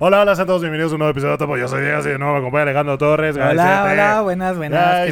Hola, hola, sean todos bienvenidos a un nuevo episodio de Topo. Yo soy Diego y de nuevo me acompaña Alejandro Torres. Hola, hola, buenas, buenas.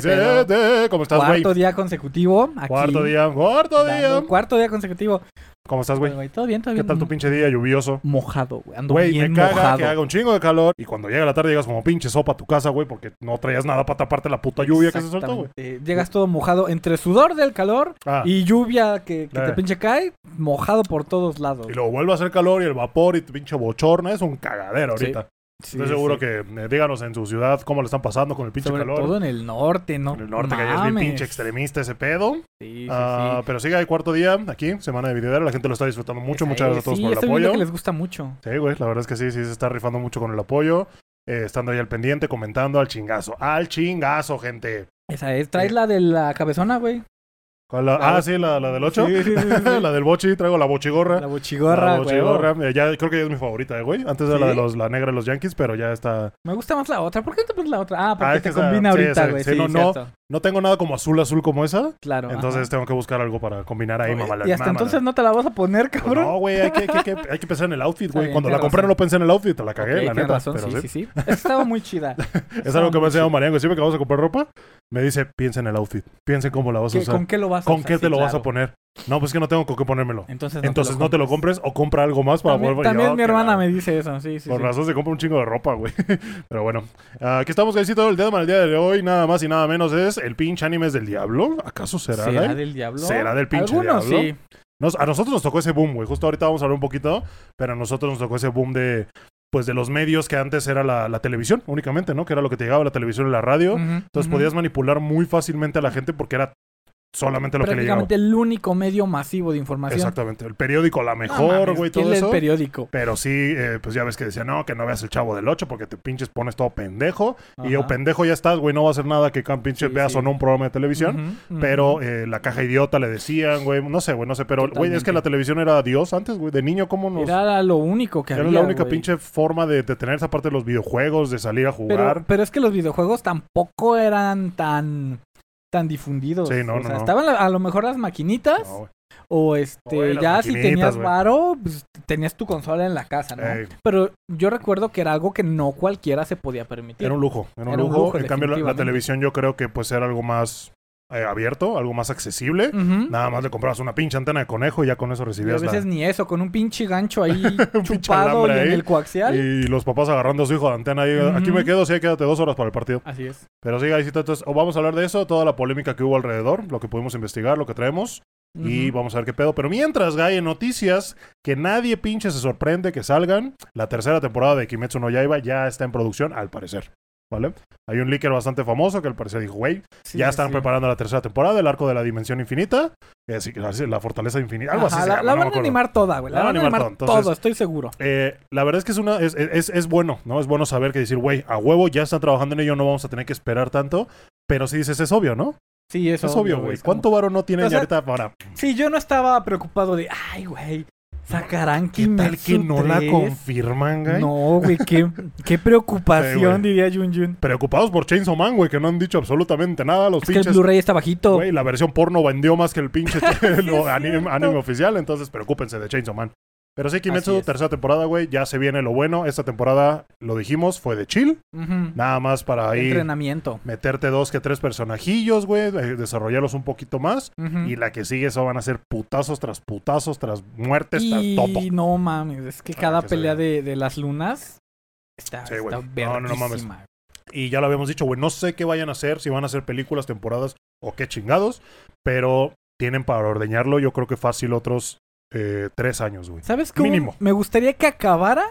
¿Cómo estás, güey? Cuarto día consecutivo. Aquí, Cuarto día, cuarto día. dando- Cuarto día consecutivo. ¿Cómo estás, güey? Todo bien, todo ¿Qué bien. tal tu pinche día lluvioso? Mojado, güey. Ando Güey, bien me caga mojado. que haga un chingo de calor y cuando llega la tarde llegas como pinche sopa a tu casa, güey, porque no traías nada para taparte la puta lluvia que se soltó, güey. Llegas todo mojado entre sudor del calor Ah, y lluvia que, que Eh. te pinche cae, mojado por todos lados. y luego vuelve a hacer calor y el vapor y tu pinche bochorna es un cagadero ahorita. Sí, Estoy seguro sí. que eh, díganos en su ciudad cómo le están pasando con el pinche Sobre calor. todo en el norte, ¿no? En el norte, que ya es bien pinche extremista ese pedo. Sí, sí, Ah, sí. Pero sigue el cuarto día aquí, semana de videodera. La gente lo está disfrutando mucho. Esa Muchas gracias a todos sí, por el estoy viendo apoyo. que les gusta mucho. Sí, güey, la verdad es que sí, sí se está rifando mucho con el apoyo. Eh, estando ahí al pendiente, comentando al chingazo. Al chingazo, gente. Esa es. ¿Traes la de la cabezona, güey? ¿Cuál la- La- ah, sí, la, la del 8. Sí, sí, sí, sí. la del bochi, traigo la bochigorra. La bochigorra, La güey. bochigorra. Eh, ya, creo que ya es mi favorita, eh, güey. Antes era la de los, la negra de los Yankees, pero ya está. Me gusta más la otra. ¿Por qué te pones la otra? Ah, porque Ah, te combina ahorita, sí, güey. sí, Sí, no, no. No tengo nada como azul, azul como esa. Claro. Entonces ajá. tengo que buscar algo para combinar ahí, mamá. Y hasta entonces no te la vas a poner, Pues cabrón. no, güey, hay que, hay, que, hay pensar en el outfit, güey. Cuando la compré razón. no pensé en el outfit, te la cagué, la neta. razón, pero sí, sí. sí. Estaba muy chida. Es algo que me ha enseñado Mariano, siempre que vamos a comprar ropa, me dice, piensa en el outfit, piensa en cómo la vas a ¿Qué- usar. ¿Con qué lo vas a ¿Con usar? qué te Sí, lo vas a poner? No, pues es que no tengo con qué ponérmelo. Entonces, Entonces no te lo compres o compra algo más para También, poder también yo, mi hermana me dice eso, sí, sí. Por sí. razón se compra un chingo de ropa, güey. Pero bueno, Ah, aquí estamos, Gaisito. El tema del día de hoy, nada más y nada menos, es el pinche animes del diablo. ¿Acaso será, ¿Será del diablo? ¿Será del pinche Algunos diablo? sí. Nos- a nosotros nos tocó ese boom, güey. Justo ahorita vamos a hablar un poquito, pero a nosotros nos tocó ese boom de, pues, de los medios que antes era la, la televisión únicamente, ¿no? Que era lo que te llegaba la televisión y la radio. Entonces podías manipular muy fácilmente a la gente porque era solamente lo que le llegaba. El único medio masivo de información. Exactamente. El periódico, la No mejor, mames, güey, ¿quién todo eso. el periódico? Pero sí, eh, pues ya ves que decía, no, que no veas el chavo del 8 porque te pinches pones todo pendejo. Y yo, pendejo ya estás, güey, no va a hacer nada que can pinches Sí, veas sí. o no un programa de televisión. Pero eh, la caja idiota le decían, güey, no sé, güey, no sé, pero, güey, es que la televisión era Dios antes, güey, de niño, ¿cómo nos...? Era lo único que Era había, la única güey. pinche forma de, de tener esa parte de los videojuegos, de salir a jugar. Pero, pero es que los videojuegos tampoco eran tan tan difundidos. Sí, no, o no, sea, no. estaban a lo mejor las maquinitas o este ya si tenías varo, pues, tenías tu consola en la casa, ¿no? Ey, Pero yo recuerdo que era algo que no cualquiera se podía permitir. era un lujo, era un Era un lujo. lujo, en cambio, la, la televisión yo creo que pues era algo más eh, abierto, algo más accesible. Nada más le comprabas una pinche antena de conejo y ya con eso Y a recibías la... veces ni eso, con un pinche gancho ahí chupado y alambre en ahí. el coaxial. Y los papás agarrando a su hijo de antena ahí. Ujú. Aquí me quedo, sí, quédate dos horas para el partido. Así es. Pero sí, Gaisito, entonces o vamos a hablar de eso, toda la polémica que hubo alrededor, lo que pudimos investigar, lo que traemos. Y vamos a ver qué pedo. Pero mientras, en noticias que nadie pinche se sorprende que salgan, la tercera temporada de Kimetsu no Yaiba ya está en producción, al parecer. ¿Vale? Hay un leaker bastante famoso que al parecer dijo, güey, Sí, ya están sí. preparando la tercera temporada, el arco de la dimensión infinita, que así, la fortaleza infinita, algo Ajá, así la, llama, la no me van a animar toda, güey. La, La van a animar todo, entonces- todo, estoy seguro. Eh, la verdad es que es una es, es, es bueno, ¿no? Es bueno saber que decir, güey, a huevo ya están trabajando en ello, no vamos a tener que esperar tanto. Pero si dices, es obvio, ¿no? Sí, eso es obvio, güey. ¿Cuánto varo no tienen O sea, ahorita para Sí, yo no estaba preocupado de, ay, güey, sacarán ¿Qué tal que no la 3? confirman, güey? No, güey, qué, qué Sí, preocupación, güey. diría Jun Jun. Preocupados por Chainsaw Man, güey, que no han dicho absolutamente nada. Los Es que el pinches. Blu-ray está bajito. Güey, la versión porno vendió más que el pinche anime, anime oficial, entonces preocúpense de Chainsaw Man. Pero sí, Kimetsu, tercera temporada, güey, ya se viene lo bueno. Esta temporada, lo dijimos, fue de chill. Nada más para ahí Entrenamiento. meterte dos que tres personajillos, güey, eh, desarrollarlos un poquito más. Y la que sigue, eso van a ser putazos tras putazos, tras muertes, tras Y todo. no mames, es que Ah, cada que pelea de, de las lunas está, Sí, está No, no, no mames. Y ya lo habíamos dicho, güey, no sé qué vayan a hacer, si van a hacer películas, temporadas o qué chingados, pero tienen para ordeñarlo, yo creo que fácil otros eh, tres años, güey. ¿Sabes cómo? Mínimo. Me gustaría que acabara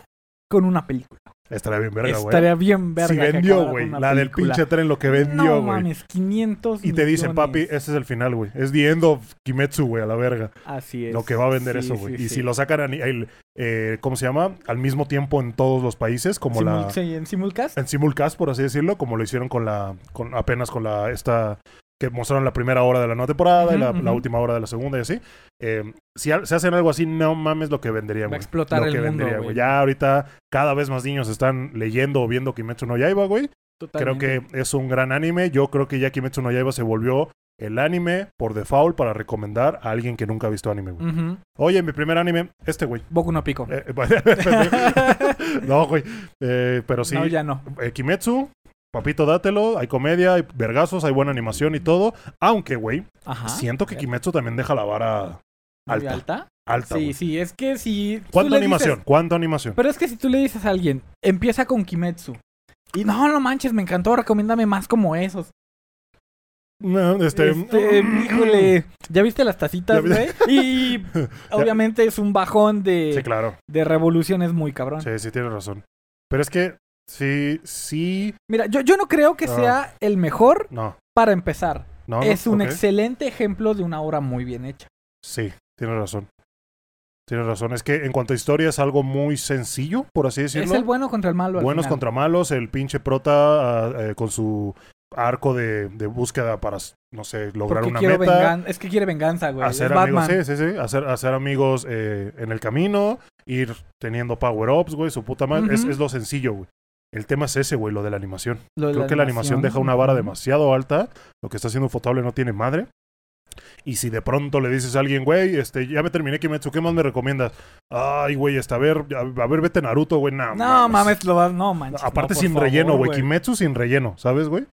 con una película. Estaría bien verga, güey. Estaría bien verga. Si vendió, güey, la del pinche tren, lo que vendió, No güey. mames, 500 y te dicen, millones. papi, este es el final, güey. Es the end of Kimetsu, güey, a la verga. Así es. Lo que va a vender Sí, eso, güey. sí, y sí. si lo sacan, el, eh, ¿cómo se llama? Al mismo tiempo en todos los países, como la... Simul- en simulcast. en simulcast, por así decirlo, como lo hicieron con la, con apenas con la, esta, que mostraron la primera hora de la nueva temporada y la, última hora de la segunda y así. Eh, si se hacen algo así, no mames lo que venderían, Va a güey. explotar lo el que mundo, vendería, güey. Ya ahorita cada vez más niños están leyendo o viendo Kimetsu no Yaiba, güey. Creo Totalmente. que es un gran anime. Yo creo que ya Kimetsu no Yaiba se volvió el anime por default para recomendar a alguien que nunca ha visto anime, güey. Oye, mi primer anime, este, güey. Boku no Pico. Eh, no, güey. Eh, pero sí. No, ya no. Kimetsu, papito, dátelo. Hay comedia, hay vergazos, hay buena animación y todo. Aunque, güey, siento que Kimetsu también deja la vara alta. alta? alta. Sí, sí, es que si... ¿Cuánta animación? dices- ¿Cuánta animación? pero es que si tú le dices a alguien, empieza con Kimetsu. Y no, no manches, me encantó, recomiéndame más como esos. No, este, Este, híjole, ¿ya viste las tacitas, güey? Y obviamente es un bajón de, Sí, claro. de revoluciones muy cabrón. Sí, sí, tienes razón. Pero es que sí, sí. Mira, yo, yo no creo que Ah. sea el mejor No. para empezar. No, no, es un excelente ejemplo de una obra muy bien hecha. Sí, tienes razón. Tienes razón. Es que en cuanto a historia es algo muy sencillo, por así decirlo. Es el bueno contra el malo. al Buenos final. contra malos, el pinche prota ah, eh, con su arco de, de búsqueda para, no sé, lograr Porque una meta. vengan- Es que quiere venganza, güey. Hacer es amigos, Batman. sí, sí, sí. Hacer, hacer amigos eh, en el camino, ir teniendo power-ups, güey, su puta madre. es, es lo sencillo, güey. El tema es ese, güey, lo de la animación. De Creo que la animación deja una vara demasiado alta. Lo que está haciendo Fotable no tiene madre. Y si de pronto le dices a alguien, güey, este, ya me terminé Kimetsu, ¿qué más me recomiendas? Ay, güey, este, a ver, a, a ver, vete Naruto, güey, no, No, mames, lo vas. No, manches. Aparte no, sin favor, relleno, güey, Kimetsu sin relleno, ¿sabes, güey?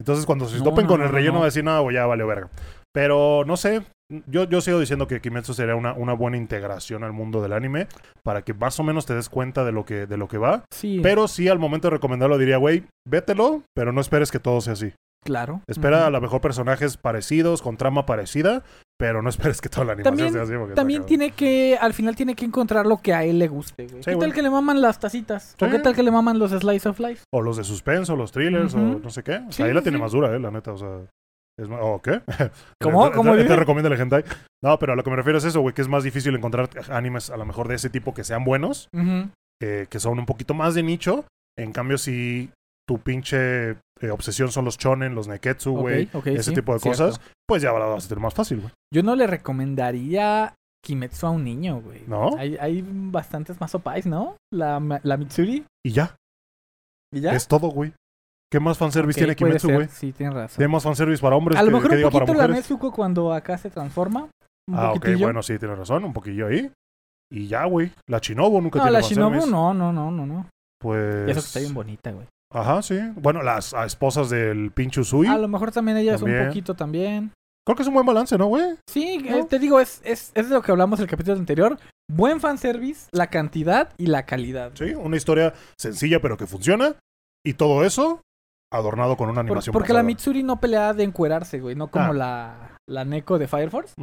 Entonces cuando se No, topen no, con el no, relleno no. va a decir, no, güey, ya vale verga. Pero no sé, yo, yo sigo diciendo que Kimetsu sería una, una buena integración al mundo del anime para que más o menos te des cuenta de lo que, de lo que va. Sí, Pero sí, al momento de recomendarlo diría, güey, vételo, pero no esperes que todo sea así. claro. Espera a lo mejor personajes parecidos, con trama parecida, pero no esperes que toda la animación También- sea así. porque También tiene que, al final tiene que encontrar lo que a él le guste, güey. Sí, ¿Qué tal que le maman las tacitas? ¿O Sí. qué tal que le maman los slice of life? O los de suspenso, los thrillers, o no sé qué. O sea, Sí, ahí la tiene más dura, eh, la neta. O sea, es más... ¿O qué? ¿Cómo? ¿Cómo te, te recomiendo el hentai. No, pero a lo que me refiero es eso, güey, que es más difícil encontrar animes a lo mejor de ese tipo que sean buenos, que, que son un poquito más de nicho. En cambio, si tu pinche eh, obsesión son los shonen, los neketsu, güey, ese sí, tipo de cierto. cosas, pues ya la vas a tener más fácil, güey. Yo no le recomendaría Kimetsu a un niño, güey. ¿No? Hay, hay bastantes más opais, ¿no? La, la Mitsuri. Y ya, ¿Y ya? es todo, güey. ¿Qué más fanservice Ok, tiene Kimetsu, güey? Sí, tienes razón. Tiene más fanservice para hombres A lo que, mejor que un diga para poquito la. Nezuko cuando acá se transforma. Un Ah, ok, poquitillo. bueno, sí, tienes razón, un poquillo ahí. Y ya, güey. La Chinobu nunca No, tiene la Shinobu fanservice. no, no, no, no, no. Pues... Y eso que está bien bonita, güey. Ajá, sí. Bueno, las esposas del pinche Usui. A lo mejor también ella es También. un poquito también. Creo que es un buen balance, ¿no, güey? Sí, ¿No? eh, te digo, es, es, es de lo que hablamos el capítulo anterior. Buen fanservice, la cantidad y la calidad. Sí, una historia sencilla pero que funciona. Y todo eso adornado con una Por- animación porque la. Mitsuri no pelea de encuerarse, güey. No como Ah. la, la Neko de Fire Force.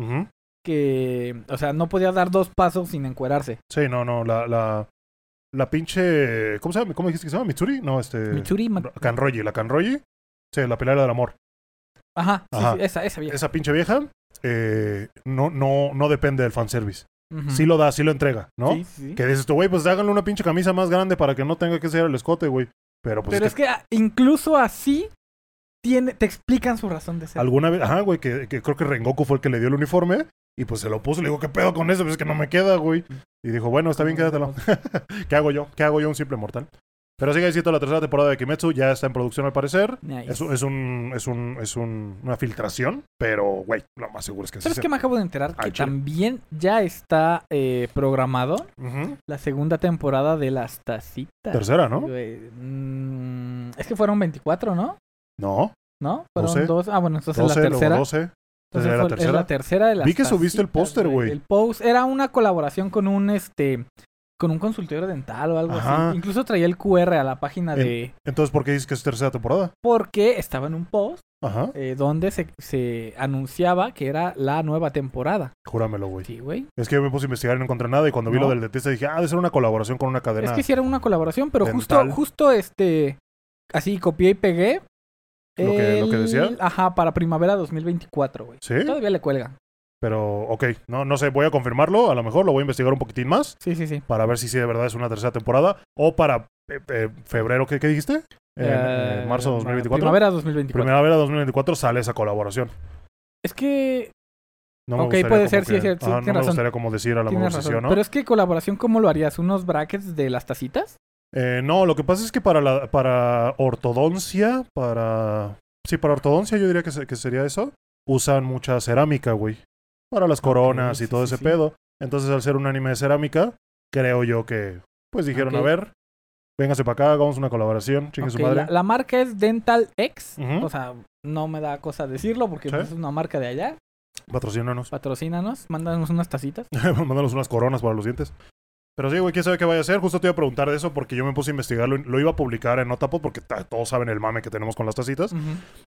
Que, o sea, no podía dar dos pasos sin encuerarse. Sí, no, no, la, la, la pinche... ¿Cómo se llama? ¿Cómo dijiste que se llama? ¿Mitsuri? No, este... Mitsuri. ma- Kanroji, la Kanroji. Sí, la pelea del amor. Ajá, sí, Ajá. sí, esa, esa vieja. Esa pinche vieja eh, no, no, no depende del fanservice. Ujú. Sí lo da, sí lo entrega, ¿no? Sí, sí, sí. Que dices tú, güey, pues háganle una pinche camisa más grande para que no tenga que ser el escote, güey. Pero pues Pero es es que ah, incluso así tiene, te explican su razón de ser. Alguna vez, ajá, güey, que, que creo que Rengoku fue el que le dio el uniforme y pues se lo puso. Le digo, ¿qué pedo con eso? Pues es que no me queda, güey. Y dijo, bueno, está bien, quédatelo. ¿Qué hago yo? ¿Qué hago yo, un simple mortal? Pero sigue diciendo la tercera temporada de Kimetsu, ya está en producción al parecer. Nice. Es, un- es, un, es, un, es un- una filtración, pero, güey, lo más seguro es que sí. ¿Sabes qué me acabo de enterar? Que chile. también ya está eh, programado la segunda temporada de las tacitas. Tercera, ¿no? Güey, mm, es que fueron 24, ¿no? No, ¿no? Fueron 12. dos. Ah, bueno, entonces 12, la tercera. 12. Entonces ¿Era la fue- tercera? Es la tercera de las Vi que subiste el póster, güey. El post era una colaboración con un este con un consultorio dental o algo Ajá. así. Incluso traía el QR a la página En- de Entonces, ¿por qué dices que es tercera temporada? porque estaba en un post Ajá. eh, donde se, se anunciaba que era la nueva temporada. Júramelo, güey. Sí, güey. Es que yo me puse a investigar y no encontré nada. Y cuando vi lo del dentista dije, ah, debe ser una colaboración con una cadena. Es que hicieron una colaboración, pero justo, Dental. justo este, así copié y pegué. Lo que- lo que el- decía. Ajá, para primavera 2024, güey. ¿Sí? Todavía le cuelgan. Pero, ok, no, no sé, voy a confirmarlo. A lo mejor lo voy a investigar un poquitín más Sí, sí, sí. para ver si sí de verdad es una tercera temporada. O para eh, eh, febrero, ¿qué, qué dijiste? En, Eh, eh, marzo 2024. Primavera 2024. Primavera 2024 sale esa colaboración. Es que No me Ok, puede ser, sí, que- sí, ajá, no me razón. gustaría como decir a tienes mejor sí razón. no. Pero es que colaboración, ¿cómo lo harías? ¿Unos brackets de las tacitas? Eh, no, lo que pasa es que para la para ortodoncia, para sí, para ortodoncia yo diría que, se- que sería eso. usan mucha cerámica, güey. Para las coronas y todo ese pedo. Entonces, al ser un anime de cerámica, creo yo que, pues dijeron, a ver, véngase para acá, hagamos una colaboración, chingue su madre. la, la marca es Dental X. O sea, no me da cosa decirlo porque Sí. pues, es una marca de allá. Patrocínanos. Patrocínanos, mándanos unas tacitas. Mándanos unas coronas para los dientes. Pero sí, güey, quién sabe qué vaya a hacer. Justo te iba a preguntar de eso porque yo me puse a investigarlo. Lo iba a publicar en Notapod porque todos saben el mame que tenemos con las tacitas.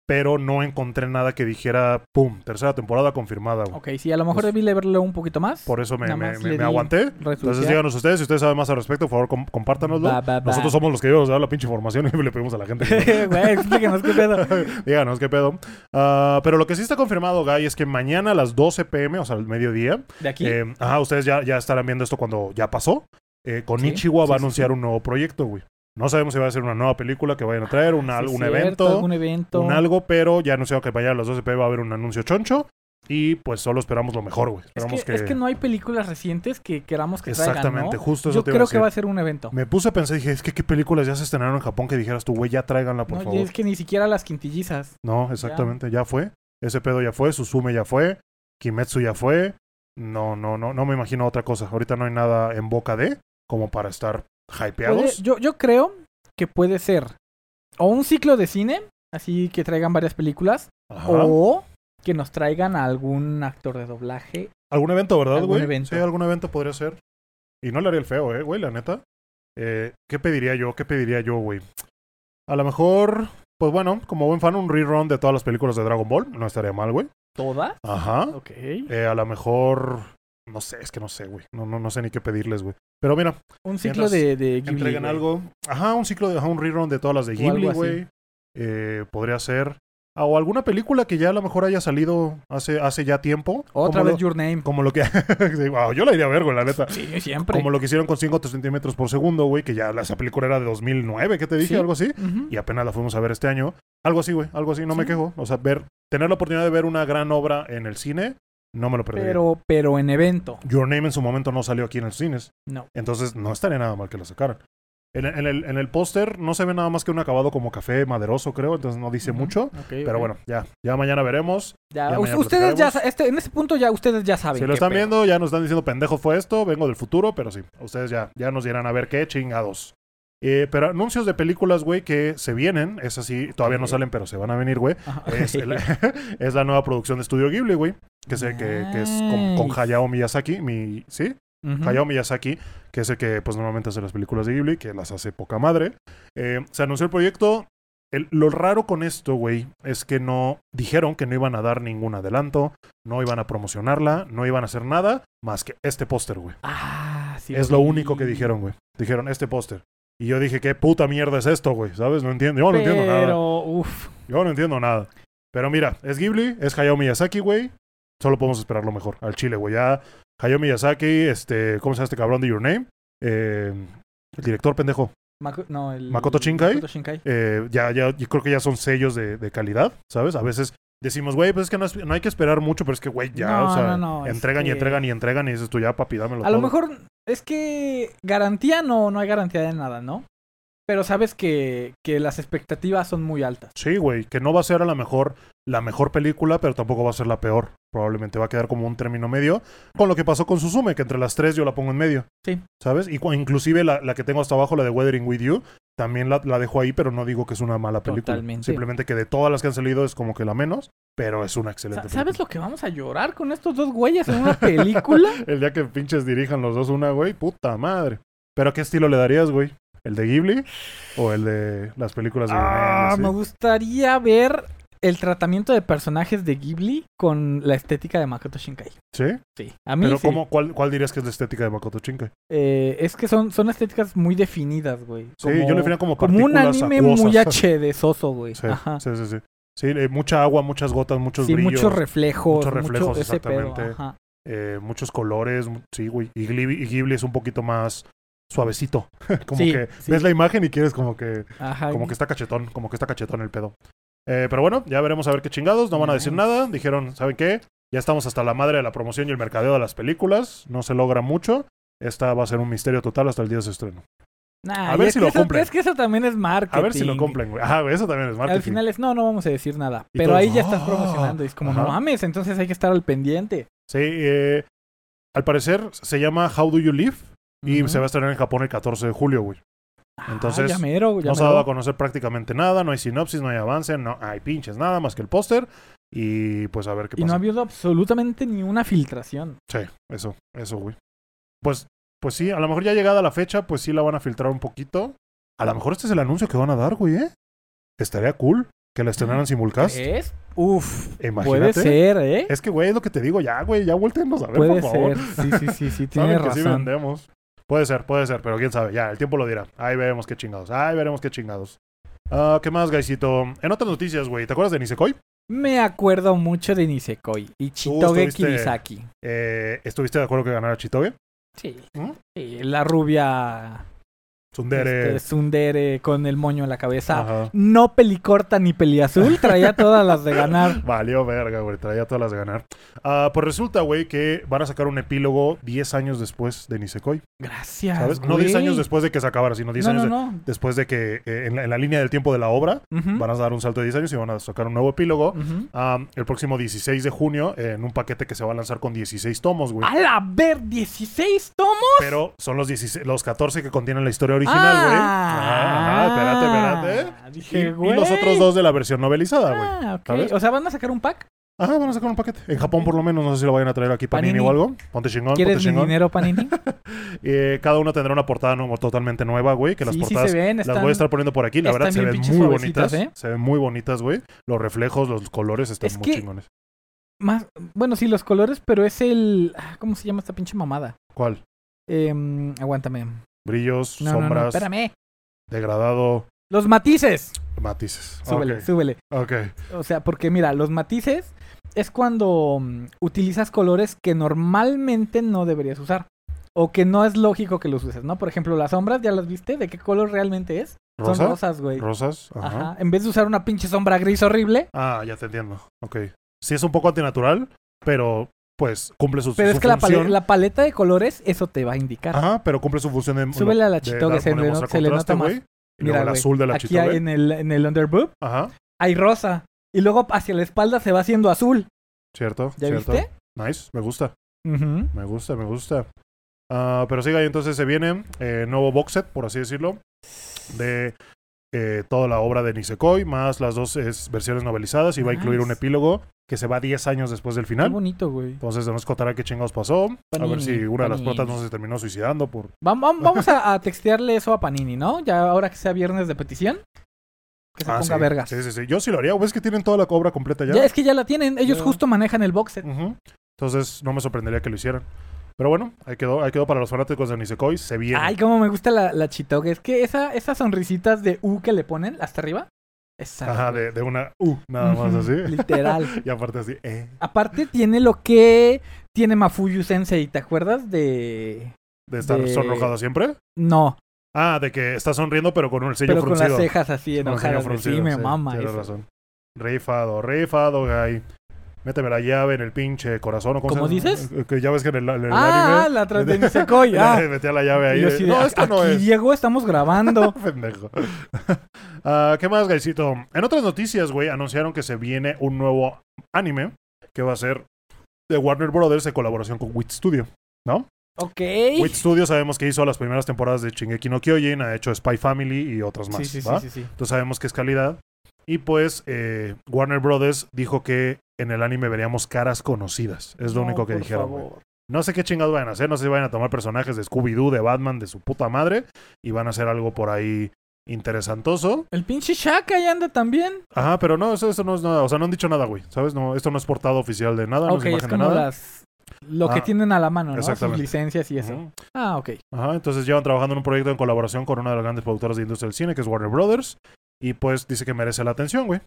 Pero no encontré nada que dijera, pum, tercera temporada confirmada, güey. Ok, sí, a lo mejor Pues- debí leerlo un poquito más. Por eso me, me- aguanté. Entonces díganos ustedes, si ustedes saben más al respecto, por favor, com- compártanoslo. Va, va, va. Nosotros somos los que íbamos a dar la pinche información y le pedimos a la gente. que Güey, explíquenos qué pedo. no- Díganos qué pedo. Ah, pero lo que sí está confirmado, Guy, es que mañana a las 12 pm, o sea, al mediodía, De aquí. eh, ajá, ustedes ya, ya estarán viendo esto cuando ya pasó. Eh, con Sí, Ichiwa sí, va a anunciar sí. un nuevo proyecto, güey. No sabemos si va a ser una nueva película que vayan a traer, un, al- Sí, un cierto, evento, algún evento. un algo, pero ya anunciaron que mañana a las 12 pm va a haber un anuncio choncho. Y pues solo esperamos lo mejor, güey. Es que, es que no hay películas recientes que queramos que Exactamente, traigan, ¿no? justo eso Yo te iba a creo que va a ser un evento. Me puse a pensar y dije, es que qué películas ya se estrenaron en Japón que dijeras tú, güey, ya tráiganla, por No, y favor. es que ni siquiera las quintillizas. No, exactamente, ya. fue. Ese pedo ya fue, Suzume ya fue, Kimetsu ya fue. No, no, no, no me imagino otra cosa. Ahorita no hay nada en boca de como para estar Puede- hypeados. yo, yo creo que puede ser o un ciclo de cine, así que traigan varias películas, Ajá. o que nos traigan a algún actor de doblaje. Algún evento, ¿verdad, algún güey? evento. Sí, algún evento podría ser. Y no le haría el feo, eh, güey, la neta. Eh, ¿Qué pediría yo? ¿Qué pediría yo, güey? A lo mejor, pues bueno, como buen fan, un rerun de todas las películas de Dragon Ball. No estaría mal, güey. ¿Todas? Ajá. Ok. Eh, a lo mejor. No sé, es que no sé, güey. No, no, no sé ni qué pedirles, güey. Pero mira, Un ciclo de, de Ghibli. entreguen güey. algo. Ajá, un ciclo de ajá, un rerun de todas las de Ghibli, güey. Eh, podría ser. Ah, o alguna película que ya a lo mejor haya salido hace, hace ya tiempo. Otra como vez lo, Your Name. como lo que. Wow, yo la iría a ver, güey, la neta. Sí, siempre. Como lo que hicieron con 5 centímetros por segundo, güey, que ya esa película era de 2009, ¿qué te dije? Sí. Algo así. Y apenas la fuimos a ver este año. Algo así, güey, algo así, no me quejo. O sea, ver, tener la oportunidad de ver una gran obra en el cine, no me lo perdería. Pero, pero en evento. Your Name en su momento no salió aquí en los cines. No. Entonces no estaría nada mal que la sacaran. En, en el, en el póster no se ve nada más que un acabado como café maderoso, creo, entonces no dice mucho. Pero bueno, ya, ya mañana veremos. Ya, ya us- mañana ustedes ya, este, en este punto ya ustedes ya saben. Si lo están pedo. viendo, ya nos están diciendo pendejo fue esto, vengo del futuro, pero sí, ustedes ya, ya nos dirán a ver qué chingados. Eh, pero anuncios de películas, güey, que se vienen, es así, todavía no salen, pero se van a venir, güey. Es, es la nueva producción de Estudio Ghibli, güey. Que, sé que, que es con. Hayao Miyazaki, mi, ¿sí? Hayao Miyazaki, que es el que pues normalmente hace las películas de Ghibli, que las hace poca madre. Eh, se anunció el proyecto. El- lo raro con esto, güey, es que no dijeron que no iban a dar ningún adelanto, no iban a promocionarla, no iban a hacer nada más que este póster, güey. Ah, sí. es lo único que dijeron, güey. Dijeron este póster. Y yo dije, ¿qué puta mierda es esto, güey? ¿Sabes? No entiendo. Yo no entiendo nada. Pero, uff. Yo no entiendo nada. Pero mira, es Ghibli, es Hayao Miyazaki, güey. Solo podemos esperar lo mejor. Al chile, güey. Ya Hayao Miyazaki, este, ¿cómo se llama este cabrón de Your Name? Eh, el director pendejo. Mako- no, el, Makoto Shinkai. Makoto Shinkai. Eh, ya, ya, yo creo que ya son sellos de, de calidad, ¿sabes? A veces decimos, güey, pues es que no, es- no hay que esperar mucho, pero es que, güey, ya, No, o sea, no, entregan y que- entregan y entregan y dices tú, ya, papi, dámelo A lo todo". mejor es que garantía no, no hay garantía de nada, ¿no? Pero sabes que, que las expectativas son muy altas. Sí, güey, que no va a ser a lo mejor la mejor película, pero tampoco va a ser la peor. Probablemente va a quedar como un término medio, con lo que pasó con Suzume, que entre las tres yo la pongo en medio. Sí. ¿Sabes? Y inclusive la, la que tengo hasta abajo, la de Weathering With You, también la, la dejo ahí, pero no digo que es una mala película. Totalmente. Simplemente que de todas las que han salido es como que la menos, pero es una excelente Sa- ¿Sabes película. lo que vamos a llorar con estos dos güeyes en una película? El día que pinches dirijan los dos una, güey, puta madre. ¿Pero qué estilo le darías, güey? ¿El de Ghibli o el de las películas de ah, Ghibli? me gustaría ver el tratamiento de personajes de Ghibli con la estética de Makoto Shinkai. ¿Sí? Sí, a mí ¿Pero sí. cómo, cuál, cuál dirías que es la estética de Makoto Shinkai? Eh, es que son, son estéticas muy definidas, güey. Sí, yo le defino como Como un anime acuosas. muy H de soso, güey. Sí, Ajá. sí, sí, sí. Sí, eh, mucha agua, muchas gotas, muchos Sí, brillos, muchos reflejos. muchos reflejos, mucho ese pedo, exactamente. ajá. eh, muchos colores, sí, güey. Y Ghibli, y Ghibli es un poquito más suavecito. como Sí, que sí. ves la imagen y quieres como que, Ajá. como que está cachetón, como que está cachetón el pedo. Eh, pero bueno, ya veremos a ver qué chingados. No van a decir nada. Dijeron, ¿saben qué? Ya estamos hasta la madre de la promoción y el mercadeo de las películas. No se logra mucho. Esta va a ser un misterio total hasta el día de su estreno. Nah, A ver si lo eso- cumplen. Es que eso también es marketing. A ver si lo cumplen, güey. Ah, güey, eso también es marketing. Al final es, no, no vamos a decir nada. Pero todos, ahí ya estás "Ah". promocionando. Y es como, Ajá. no mames, entonces hay que estar al pendiente. Sí, eh, al parecer se llama How Do You Live y se va a estrenar en Japón el 14 de julio, güey. Entonces, Ah, ya mero, ya No se ha dado a conocer prácticamente nada, no hay sinopsis, no hay avance, no hay pinches, nada más que el póster. Y pues a ver qué Y no pasa. ha habido absolutamente ni una filtración. Sí, eso, eso, güey. Pues, pues sí, a lo mejor ya llegada la fecha, pues sí la van a filtrar un poquito. A lo mejor este es el anuncio que van a dar, güey, ¿eh? Estaría cool que la estrenaran simulcast. ¿Es? Uf. Imagínate. Puede ser, ¿eh? Es que, güey, es lo que te digo, ya, güey, ya vuéltenos a ver, Puede por favor. ser. Sí, sí, sí, sí, tienes que sí razón. vendemos. Puede ser, puede ser, pero quién sabe, ya, el tiempo lo dirá. Ahí veremos qué chingados, ahí veremos qué chingados. Ah, ¿Qué más, Gaisito? En otras noticias, güey, ¿te acuerdas de Nisekoi? Me acuerdo mucho de Nisekoi y Chitoge Kirisaki. Eh, ¿Estuviste de acuerdo que ganara Chitoge? Sí. ¿Mm? Sí, La rubia Tsundere. este, Tsundere con el moño en la cabeza. Ajá. No pelicorta ni peliazul, traía todas las de ganar. Valió verga, güey. Traía todas las de ganar. Ah, pues resulta, güey, que van a sacar un epílogo 10 años después de Nisekoi. Gracias. ¿Sabes? No 10 años después de que se acabara, sino 10 no, años no, de- no. después de que eh, en, la, en la línea del tiempo de la obra van a dar un salto de 10 años y van a sacar un nuevo epílogo. el próximo 16 de junio eh, en un paquete que se va a lanzar con 16 tomos, güey. ¡A la ver! ¿16 tomos? Pero son los, 16, los 14 que contienen la historia original, güey. Ajá, ajá, espérate, espérate. Ah, Y, güey. los otros dos de la versión novelizada, güey. Ah, ok. ¿sabes? O sea, ¿van a sacar un pack? Ajá, van a sacar un paquete. En Japón, por lo menos, no sé si lo vayan a traer aquí Panini, Panini. o algo. Ponte chingón, ponte ¿Quieres mi chingón. dinero, Panini? Eh, cada uno tendrá una portada no- totalmente nueva, güey. Que las sí, sí portadas se ven. las voy a estar poniendo por aquí. La verdad, se ven muy bonitas. ¿eh? Se ven muy bonitas, güey. Los reflejos, los colores están Es muy que- chingones. Más... Bueno, sí, los colores, pero es el... ah, ¿Cómo se llama esta pinche mamada? ¿Cuál? Em, aguántame. Brillos, No, no, no, sombras, espérame. degradado, Los matices. matices. Súbele, Ok, súbele. ok. O sea, porque mira, los matices es cuando mm, utilizas colores que normalmente no deberías usar. O que no es lógico que los uses, ¿no? Por ejemplo, las sombras, ¿ya las viste? ¿De qué color realmente es? ¿Rosa? Son rosas, güey. Rosas. Ajá. Ajá. En vez de usar una pinche sombra gris horrible. Ah, ya te entiendo. Ok. Sí, es un poco antinatural, pero pues cumple su, Pero su es que la, pale- función. la paleta de colores, eso te va a indicar. Ajá, pero cumple su función de. Súbele a la chitoga, se, le, no- se le nota más. Y luego el azul de la Aquí chitoga. en el, en el underboob Ajá, hay rosa. Y luego hacia la espalda se va haciendo azul. cierto. ¿Ya cierto. viste? Nice, me gusta. Me gusta, me gusta. Ah, pero siga, y entonces se viene eh, nuevo box set, por así decirlo, de eh, toda la obra de Nisekoi, más las dos es, versiones novelizadas, y va a incluir un epílogo que se va 10 años después del Qué final. bonito, güey. Entonces nos contará qué chingados pasó. a ver si una de las protas no se terminó suicidando por... Vam- vam- Vamos a, a textearle eso a Panini, ¿no? Ya ahora que sea viernes de petición. Que se Ah, ponga sí. vergas. Sí, sí, sí. Yo sí lo haría. ¿Ves que tienen toda la obra completa ya? Ya, es que ya la tienen. Ellos justo manejan el box set. Entonces no me sorprendería que lo hicieran. Pero bueno, ahí quedó, ahí quedó para los fanáticos de Nisekoi. Se viene. Ay, cómo me gusta la, la. Es que esa, esas sonrisitas de U que le ponen hasta arriba. Ajá, de, de una U, nada más así. Literal. Y aparte así, eh. Aparte tiene lo que tiene Mafuyu Sensei. ¿Te acuerdas de...? De estar De- sonrojado siempre. No, Ah, de que está sonriendo, pero con el sello pero con fruncido. las cejas así Con sello enojadas. de, Sí, me sí, mama tienes eso. razón. Rifado, rifado, guy. Méteme la llave en el pinche corazón. ¿o ¿Cómo, ¿Cómo dices? Eh, Que ya ves que en el, en el Ah, anime... la tras de Nisekoi. Ah. Metía la llave ahí. De, no, "A- esto no aquí, es. Diego, estamos grabando. Pendejo. Ah, ¿Qué más, Gaisito? En otras noticias, güey, anunciaron que se viene un nuevo anime que va a ser de Warner Brothers en colaboración con Wit Studio. ok. Wit Studio sabemos que hizo las primeras temporadas de Shingeki no Kyojin, ha hecho Spy Family y otras más. Sí, sí, sí, ¿va? sí, sí. Entonces sabemos que es calidad. Y pues eh, Warner Brothers dijo que en el anime veríamos caras conocidas. Es lo No, único que por dijeron. güey. No sé qué chingados vayan a hacer. No sé si vayan a tomar personajes de Scooby-Doo, de Batman, de su puta madre. Y van a hacer algo por ahí interesantoso. El pinche Shaka ahí anda también. Ajá, pero no, eso, eso no es nada. O sea, no han dicho nada, güey. ¿Sabes? No, esto no es portada oficial de nada, no ok, es es imagen de como nada. las... Lo que Ah, tienen a la mano, ¿no? Sus licencias y eso. Ah, ok. Ajá, entonces llevan trabajando en un proyecto en colaboración con una de las grandes productoras de industria del cine, que es Warner Brothers. Y pues dice que merece la atención, güey.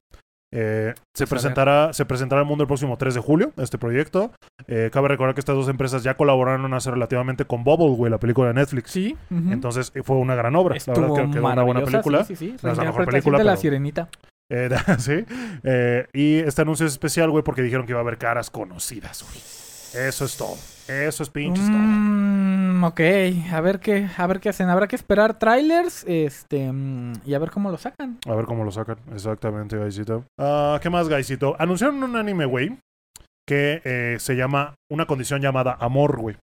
Eh, se, Pues, presentará, se presentará al mundo el próximo 3 de julio, este proyecto. Eh, cabe recordar que estas dos empresas ya colaboraron hace relativamente con Bubble, güey, la película de Netflix. Sí. ujú. Entonces eh, fue una gran obra. Estuvo la verdad que quedó una buena película. Sí, sí, sí. No es la mejor película, de la pero- sirenita. Eh, sí. Y este anuncio es especial, güey, porque dijeron que iba a haber caras conocidas, güey. Eso es todo. Eso es pinches todo. Mm, ok, a ver qué, a ver qué hacen. Habrá que esperar trailers, este, y a ver cómo lo sacan. A ver cómo lo sacan. Exactamente, Gaisito. Ah, ¿Qué más, Gaisito? Anunciaron un anime, güey, que eh, se llama Una condición llamada Amor, güey.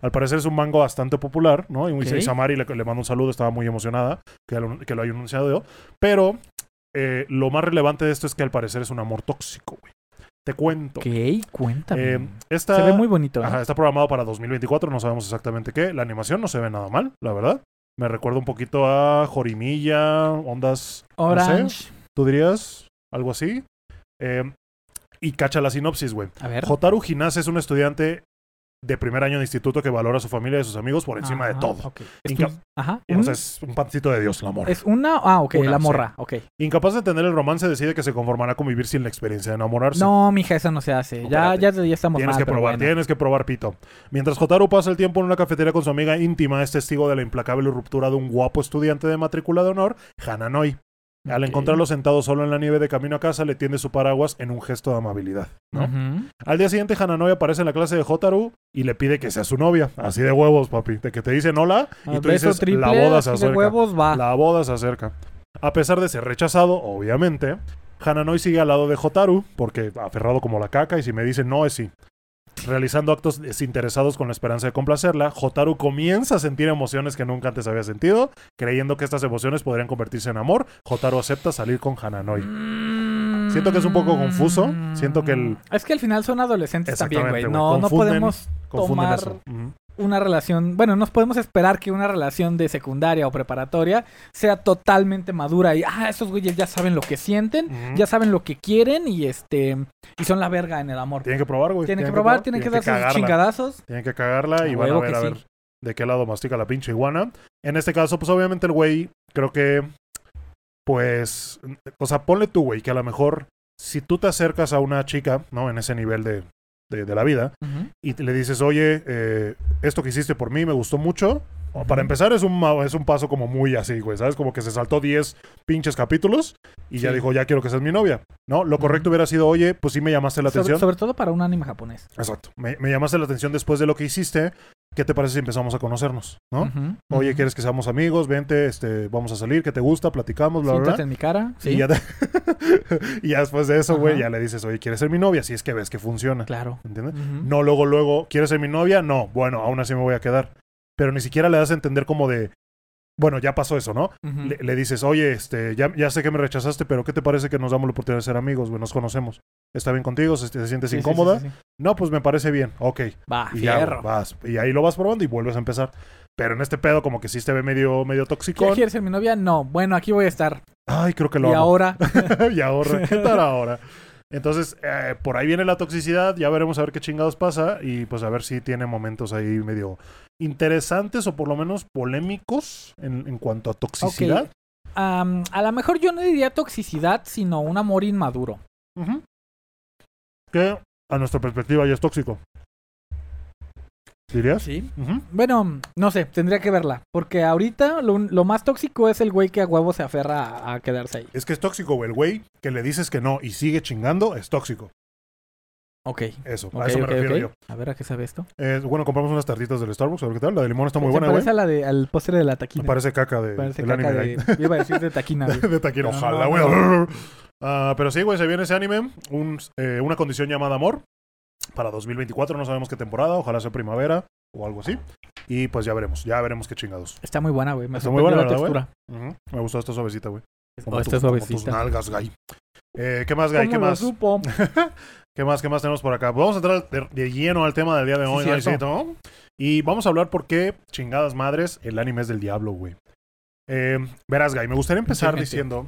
Al parecer es un manga bastante popular, ¿no? Y Ok. Isamari le, le mando un saludo, estaba muy emocionada que lo, que lo haya anunciado. Pero eh, lo más relevante de esto es que al parecer es un amor tóxico, güey. Te cuento. Ok, cuéntame. Eh, esta, Se ve muy bonito. ¿eh? Ajá, está programado para 2024, no sabemos exactamente qué. La animación no se ve nada mal, la verdad. Me recuerda un poquito a Jorimilla, ondas. no sé, Orange. ¿Tú dirías algo así? Eh, y cacha la sinopsis, güey. A ver. Hotaru Hinase es un estudiante de primer año de instituto que valora a su familia y a sus amigos por encima de Ajá, todo. Inca- Ajá. O sea, es un pancito de Dios, la morra. es una. Ah, ok, Una, la sí. morra. Ok. Incapaz de tener el romance, decide que se conformará con vivir sin la experiencia de enamorarse. No, mija, eso no se hace. Ya, ya, ya estamos Tienes mal, que pero probar, bueno. tienes que probar pito. Mientras Hotaru pasa el tiempo en una cafetería con su amiga íntima, es testigo de la implacable ruptura de un guapo estudiante de matrícula de honor, Hananoi. Al encontrarlo sentado solo en la nieve de camino a casa, le tiende su paraguas en un gesto de amabilidad. Al día siguiente, Hananoi aparece en la clase de Hotaru y le pide que sea su novia. Así de huevos, papi. De que te dicen hola y tú dices, triple, la boda se de acerca. huevos va. La boda se acerca. A pesar de ser rechazado, obviamente, Hananoi sigue al lado de Hotaru, porque aferrado como la caca, y si me dice no es sí. Realizando actos desinteresados con la esperanza de complacerla, Hotaru comienza a sentir emociones que nunca antes había sentido, creyendo que estas emociones podrían convertirse en amor. Hotaru acepta salir con Hananoi. Siento que es un poco confuso. Siento que el- Es que al final son adolescentes también, güey. No, no podemos tomar eso. Una relación... Bueno, no podemos esperar que una relación de secundaria o preparatoria sea totalmente madura y, ah, esos güeyes ya saben lo que sienten, ya saben lo que quieren y este... Y son la verga en el amor. Tienen que probar, güey. Tienen que probar, tienen que darse sus chingadazos. Tienen que cagarla y van a ver que a sí. ver de qué lado mastica la pinche iguana. En este caso, pues obviamente el güey, creo que, pues, o sea, ponle tú, güey, que a lo mejor si tú te acercas a una chica, ¿no? En ese nivel de, de, de la vida y te- le dices, oye, eh, esto que hiciste por mí me gustó mucho. Para empezar es un, es un paso como muy así, güey, ¿sabes? Como que se saltó 10 pinches capítulos y ya dijo, ya quiero que seas mi novia, ¿no? Lo correcto hubiera sido, oye, pues sí me llamaste la Sobre, atención. sobre todo para un anime japonés. Exacto. Me, me llamaste la atención después de lo que hiciste. ¿Qué te parece si empezamos a conocernos? ¿no? Oye. ¿quieres que seamos amigos? Vente, este, vamos a salir, ¿qué te gusta? Platicamos, bla, bla, Siéntate bla. en mi cara. Sí, Y, ya te- y ya después de eso, güey, ya le dices, oye, ¿quieres ser mi novia? Si es que ves que funciona. claro. ¿Entiendes? No, luego, luego, ¿quieres ser mi novia? No, bueno, aún así me voy a quedar. Pero ni siquiera le das a entender como de, bueno, ya pasó eso, ¿no? Le, le dices, oye, este, ya, ya sé que me rechazaste, pero ¿qué te parece que nos damos la oportunidad de ser amigos, güey? Nos conocemos. ¿Está bien contigo? ¿Se, te sientes Sí, incómoda? sí. No, pues me parece bien. Ok. Va, Y fierro. vas. Y ahí lo vas probando y vuelves a empezar. Pero en este pedo, como que sí se ve medio, medio tóxico. ¿Quieres ser mi novia? No. Bueno, aquí voy a estar. Ay, creo que lo y amo. ahora. y ahora. ¿Qué tal ahora? Entonces, eh, por ahí viene la toxicidad. Ya veremos a ver qué chingados pasa. Y pues a ver si tiene momentos ahí medio interesantes o por lo menos polémicos en, en cuanto a toxicidad. a lo mejor yo no diría toxicidad, sino un amor inmaduro. Que a nuestra perspectiva ya es tóxico. ¿Dirías? Sí. Bueno, no sé, tendría que verla. Porque ahorita lo, lo más tóxico es el güey que a huevo se aferra a, a quedarse ahí. Es que es tóxico, güey. El güey que le dices que no y sigue chingando es tóxico. Ok. Eso, ok, a eso me refiero yo. A ver a qué sabe esto. Eh, bueno, compramos unas tartitas del Starbucks, a ver qué tal. La de limón está muy buena, güey. parece a la de, al postre de la taquina. Parece caca de, Parece del caca anime. de... Iba a decir de taquina. güey. de, No, ojalá, güey. Ah, pero sí, güey, se viene ese anime. Un, eh, una condición llamada amor. Para 2024, no sabemos qué temporada. Ojalá sea primavera o algo así. Y pues ya veremos, ya veremos qué chingados. Está muy buena, güey. Me Está muy buena, la ¿verdad, textura. Ujú. Me gustó esta suavecita, güey. Oh, está tu- como tus nalgas, güey. Eh, ¿Qué más, Guy? ¿Cómo ¿Qué más? supo? ¿Qué más? ¿Qué más tenemos por acá? Vamos a entrar de, de lleno al tema del día de Sí, hoy, cierto. Gaisito. Y vamos a hablar por qué, chingadas madres, el anime es del diablo, güey. Eh, verás, Guy, me gustaría empezar diciendo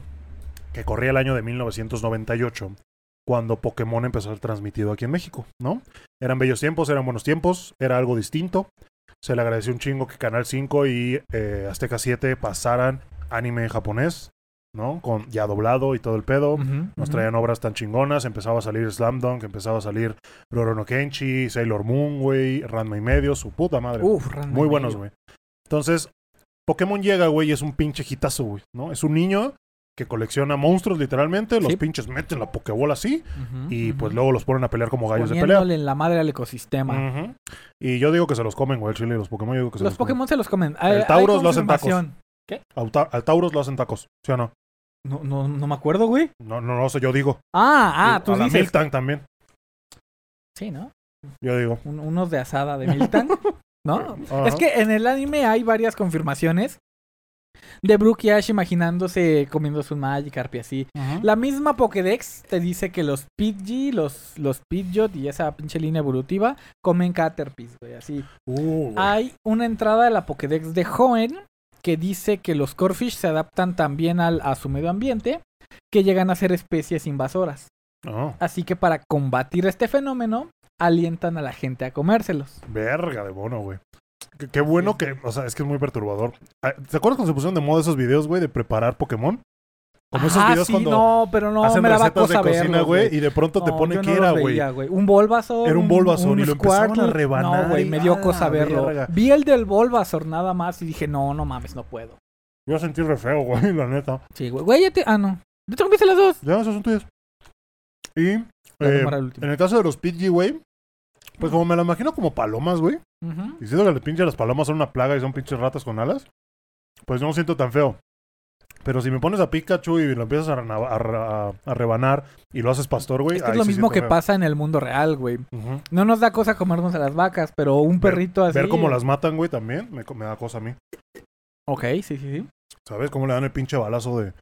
que corría el año de 1998 cuando Pokémon empezó a ser transmitido aquí en México, ¿no? Eran bellos tiempos, eran buenos tiempos, era algo distinto. Se le agradeció un chingo que Canal 5 y eh, Azteca 7 pasaran anime en japonés, ¿no? Con ya doblado y todo el pedo. Nos traían obras tan chingonas. Empezaba a salir Slam Dunk, empezaba a salir Rorono Kenshi, Sailor Moon, güey, Ranma y medio, su puta madre. Uf, Ranma Muy buenos, güey. Entonces, Pokémon llega, güey, y es un pinche hitazo, güey, ¿no? Es un niño que colecciona monstruos literalmente, los pinches meten la pokebola así y pues luego los ponen a pelear como gallos de pelea. En la madre al ecosistema. Y yo digo que se los comen, güey, el chile y los Pokémon. Yo digo que se Los los comen. Pokémon se los comen. El Hay- Tauros lo hacen tacos. ta- al Tauros lo hacen tacos, ¿sí o no? No, no, no me acuerdo, güey. No, no, no sé, yo digo. Ah, ah, tú a la dices. Miltank también, Sí, ¿no? yo digo. Un- unos de asada de Milton. ¿No? Ajá. Es que en el anime hay varias confirmaciones de Brook y Ash imaginándose comiéndose un Magikarp y así. La misma Pokédex te dice que los Pidgey, los, los Pidgeot y esa pinche línea evolutiva comen Caterpies, güey, así. Uh, güey. Hay una entrada de la Pokédex de Hoenn que dice que los Corfish se adaptan tan bien al, a su medio ambiente que llegan a ser especies invasoras. Ah, Así que para combatir este fenómeno, alientan a la gente a comérselos. verga de mono, güey. Qué, qué bueno que, o sea, es que es muy perturbador. Ah, ¿Te acuerdas cuando se pusieron de moda esos videos, güey, de preparar Pokémon? Como esos videos sí, cuando no, pero no hacen me daba recetas de cosa cocina, verlos, güey, y de pronto te pone que era, güey. Un Bulbasaur. Era un Bulbasaur y lo empezaban a rebanar No, güey, me dio cosa verlo. verga. Vi el del Bulbasaur nada más y dije, no, no mames, no puedo. Yo sentí re feo, güey, la neta. Sí, güey. Güey, ya te... Ah, no. ¿Ya te comiste las dos? Ya, esos son tuyos. Y eh, el en el caso de los Pidgey, güey, pues como me lo imagino como palomas, güey. Ujú. Y siento que las pinches las palomas son una plaga y son pinches ratas con alas. Pues no lo siento tan feo. Pero si me pones a Pikachu y lo empiezas a, rebanar y lo haces pastor, güey. Es que es lo sí mismo que feo. pasa en el mundo real, güey. No nos da cosa comernos a las vacas, pero un Ver- perrito así... Ver cómo las matan, güey, también me, me da cosa a mí. Ok, sí, sí, sí. ¿Sabes? Cómo le dan el pinche balazo de...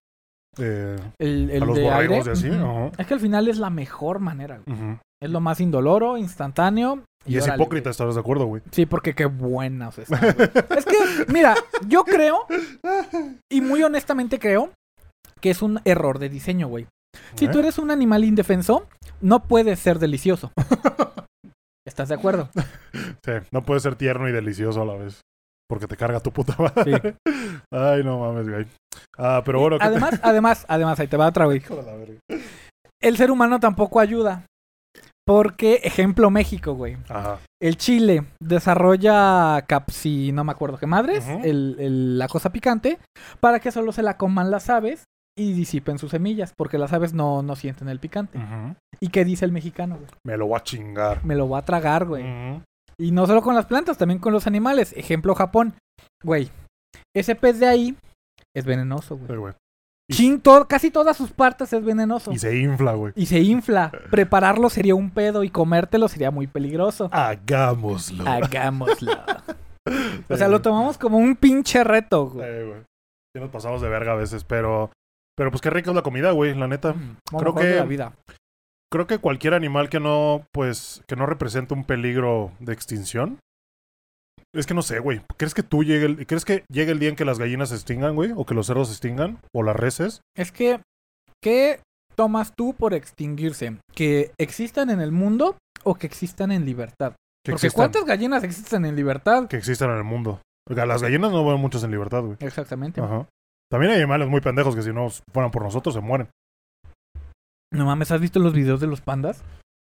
de- El, el A los de borregos aire. y así. Es que al final es la mejor manera, güey. Es lo más indoloro, instantáneo. Y es órale, hipócrita, güey. ¿estarás de acuerdo, güey? Sí, porque qué buenas están, güey. Es que, mira, yo creo, y muy honestamente creo, que es un error de diseño, güey. Si ¿Eh? tú eres un animal indefenso, no puedes ser delicioso. ¿Estás de acuerdo? Sí, no puede ser tierno y delicioso a la vez. Porque te carga tu puta madre. Ay, no mames, güey. Ah, pero bueno. ¿qué te- Además, además, además, ahí te va otra, güey. El ser humano tampoco ayuda. Porque, ejemplo, México, güey. Ajá. El chile desarrolla capsi, no me acuerdo qué madres, el- el- la cosa picante, para que solo se la coman las aves y disipen sus semillas, porque las aves no, no sienten el picante. Ujú. ¿Y qué dice el mexicano, güey? Me lo voy a chingar. Me lo voy a tragar, güey. Ujú. Y no solo con las plantas, también con los animales. Ejemplo, Japón. Güey, ese pez de ahí es venenoso, Sí, güey. Chin, casi todas sus partes es venenoso. Y se infla, güey. Y se infla. Prepararlo sería un pedo y comértelo sería muy peligroso. Hagámoslo. Hagámoslo. O sea, lo tomamos como un pinche reto, Sí, güey. Sí nos pasamos de verga a veces, pero... Pero pues qué rica es la comida, güey, la neta. Lo Creo mejor de que- la vida. Creo que cualquier animal que no, pues, que no represente un peligro de extinción. Es que no sé, güey. ¿Crees que tú llegue el, ¿Crees que llegue el día en que las gallinas se extingan, güey? ¿O que los cerdos se extingan? ¿O las reses? Es que, ¿qué tomas tú por extinguirse? ¿Que existan en el mundo o que existan en libertad? Que Porque existan, ¿cuántas gallinas existen en libertad? que existan en el mundo. Porque las gallinas no ven muchas en libertad, güey. Exactamente. Ajá. También hay animales muy pendejos que si no fueran por nosotros se mueren. No mames, ¿has visto los videos de los pandas?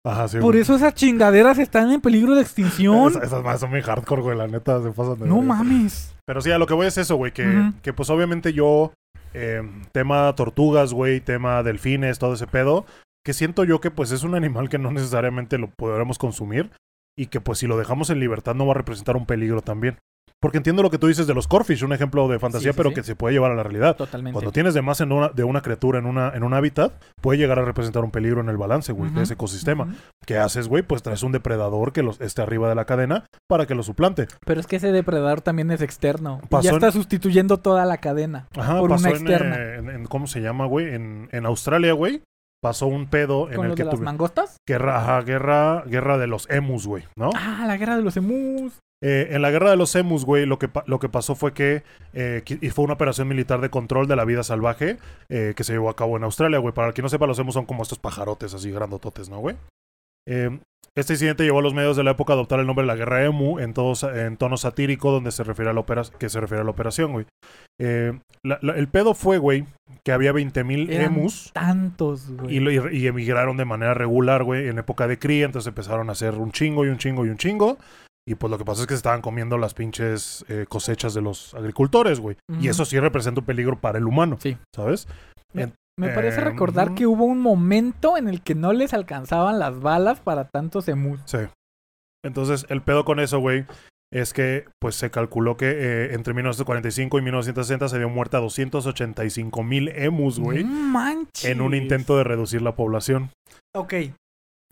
Ajá, sí. Por güey. eso esas chingaderas están en peligro de extinción. Esas, esas más son muy hardcore, güey, la neta, se pasan de No mames. Pero sí, a lo que voy es eso, güey, que, que pues obviamente yo, eh, tema tortugas, güey, tema delfines, todo ese pedo, que siento yo que pues es un animal que no necesariamente lo podremos consumir y que pues si lo dejamos en libertad no va a representar un peligro también. Porque entiendo lo que tú dices de los corfish, un ejemplo de fantasía, Sí, sí, pero sí. que se puede llevar a la realidad. Totalmente. Cuando tienes de más en una, de una criatura en, una, en un hábitat, puede llegar a representar un peligro en el balance, güey, de ese ecosistema. Ujú. ¿Qué haces, güey? Pues traes un depredador que los, esté arriba de la cadena para que lo suplante. Pero es que ese depredador también es externo. Y Pasó ya en- está sustituyendo toda la cadena. Ajá, por pasó una en, externa. eh, en- en- ¿Cómo se llama, güey? En, en Australia, güey. Pasó un pedo en Con el que de las mangostas. Guerra, ajá, guerra, guerra de los emus, güey, ¿no? Ah, la guerra de los emus. Eh, en la guerra de los emus, güey, lo que, lo que pasó fue que, eh, y fue una operación militar de control de la vida salvaje eh, que se llevó a cabo en Australia, güey. Para el que no sepa, los emus son como estos pajarotes así grandototes, ¿no, güey? Eh, este incidente llevó a los medios de la época a adoptar el nombre de la guerra emu en, todos, en tono satírico donde se refiere a la, que se refiere a la operación, güey. La- la- el pedo fue, güey, que había 20.000 Eran emus Tantos, güey. y- y emigraron de manera regular, güey, en época de cría. Entonces empezaron a hacer un chingo y un chingo y un chingo. Y pues lo que pasa es que se estaban comiendo las pinches eh, cosechas de los agricultores, güey. Y eso sí representa un peligro para el humano, Sí. ¿sabes? En- Me parece eh, recordar que hubo un momento en el que no les alcanzaban las balas para tantos emus. Sí. Entonces, el pedo con eso, güey, es que pues se calculó que eh, entre 1945 y 1960 se dio muerte a 285 mil emus, güey, manches. en un intento de reducir la población. Ok.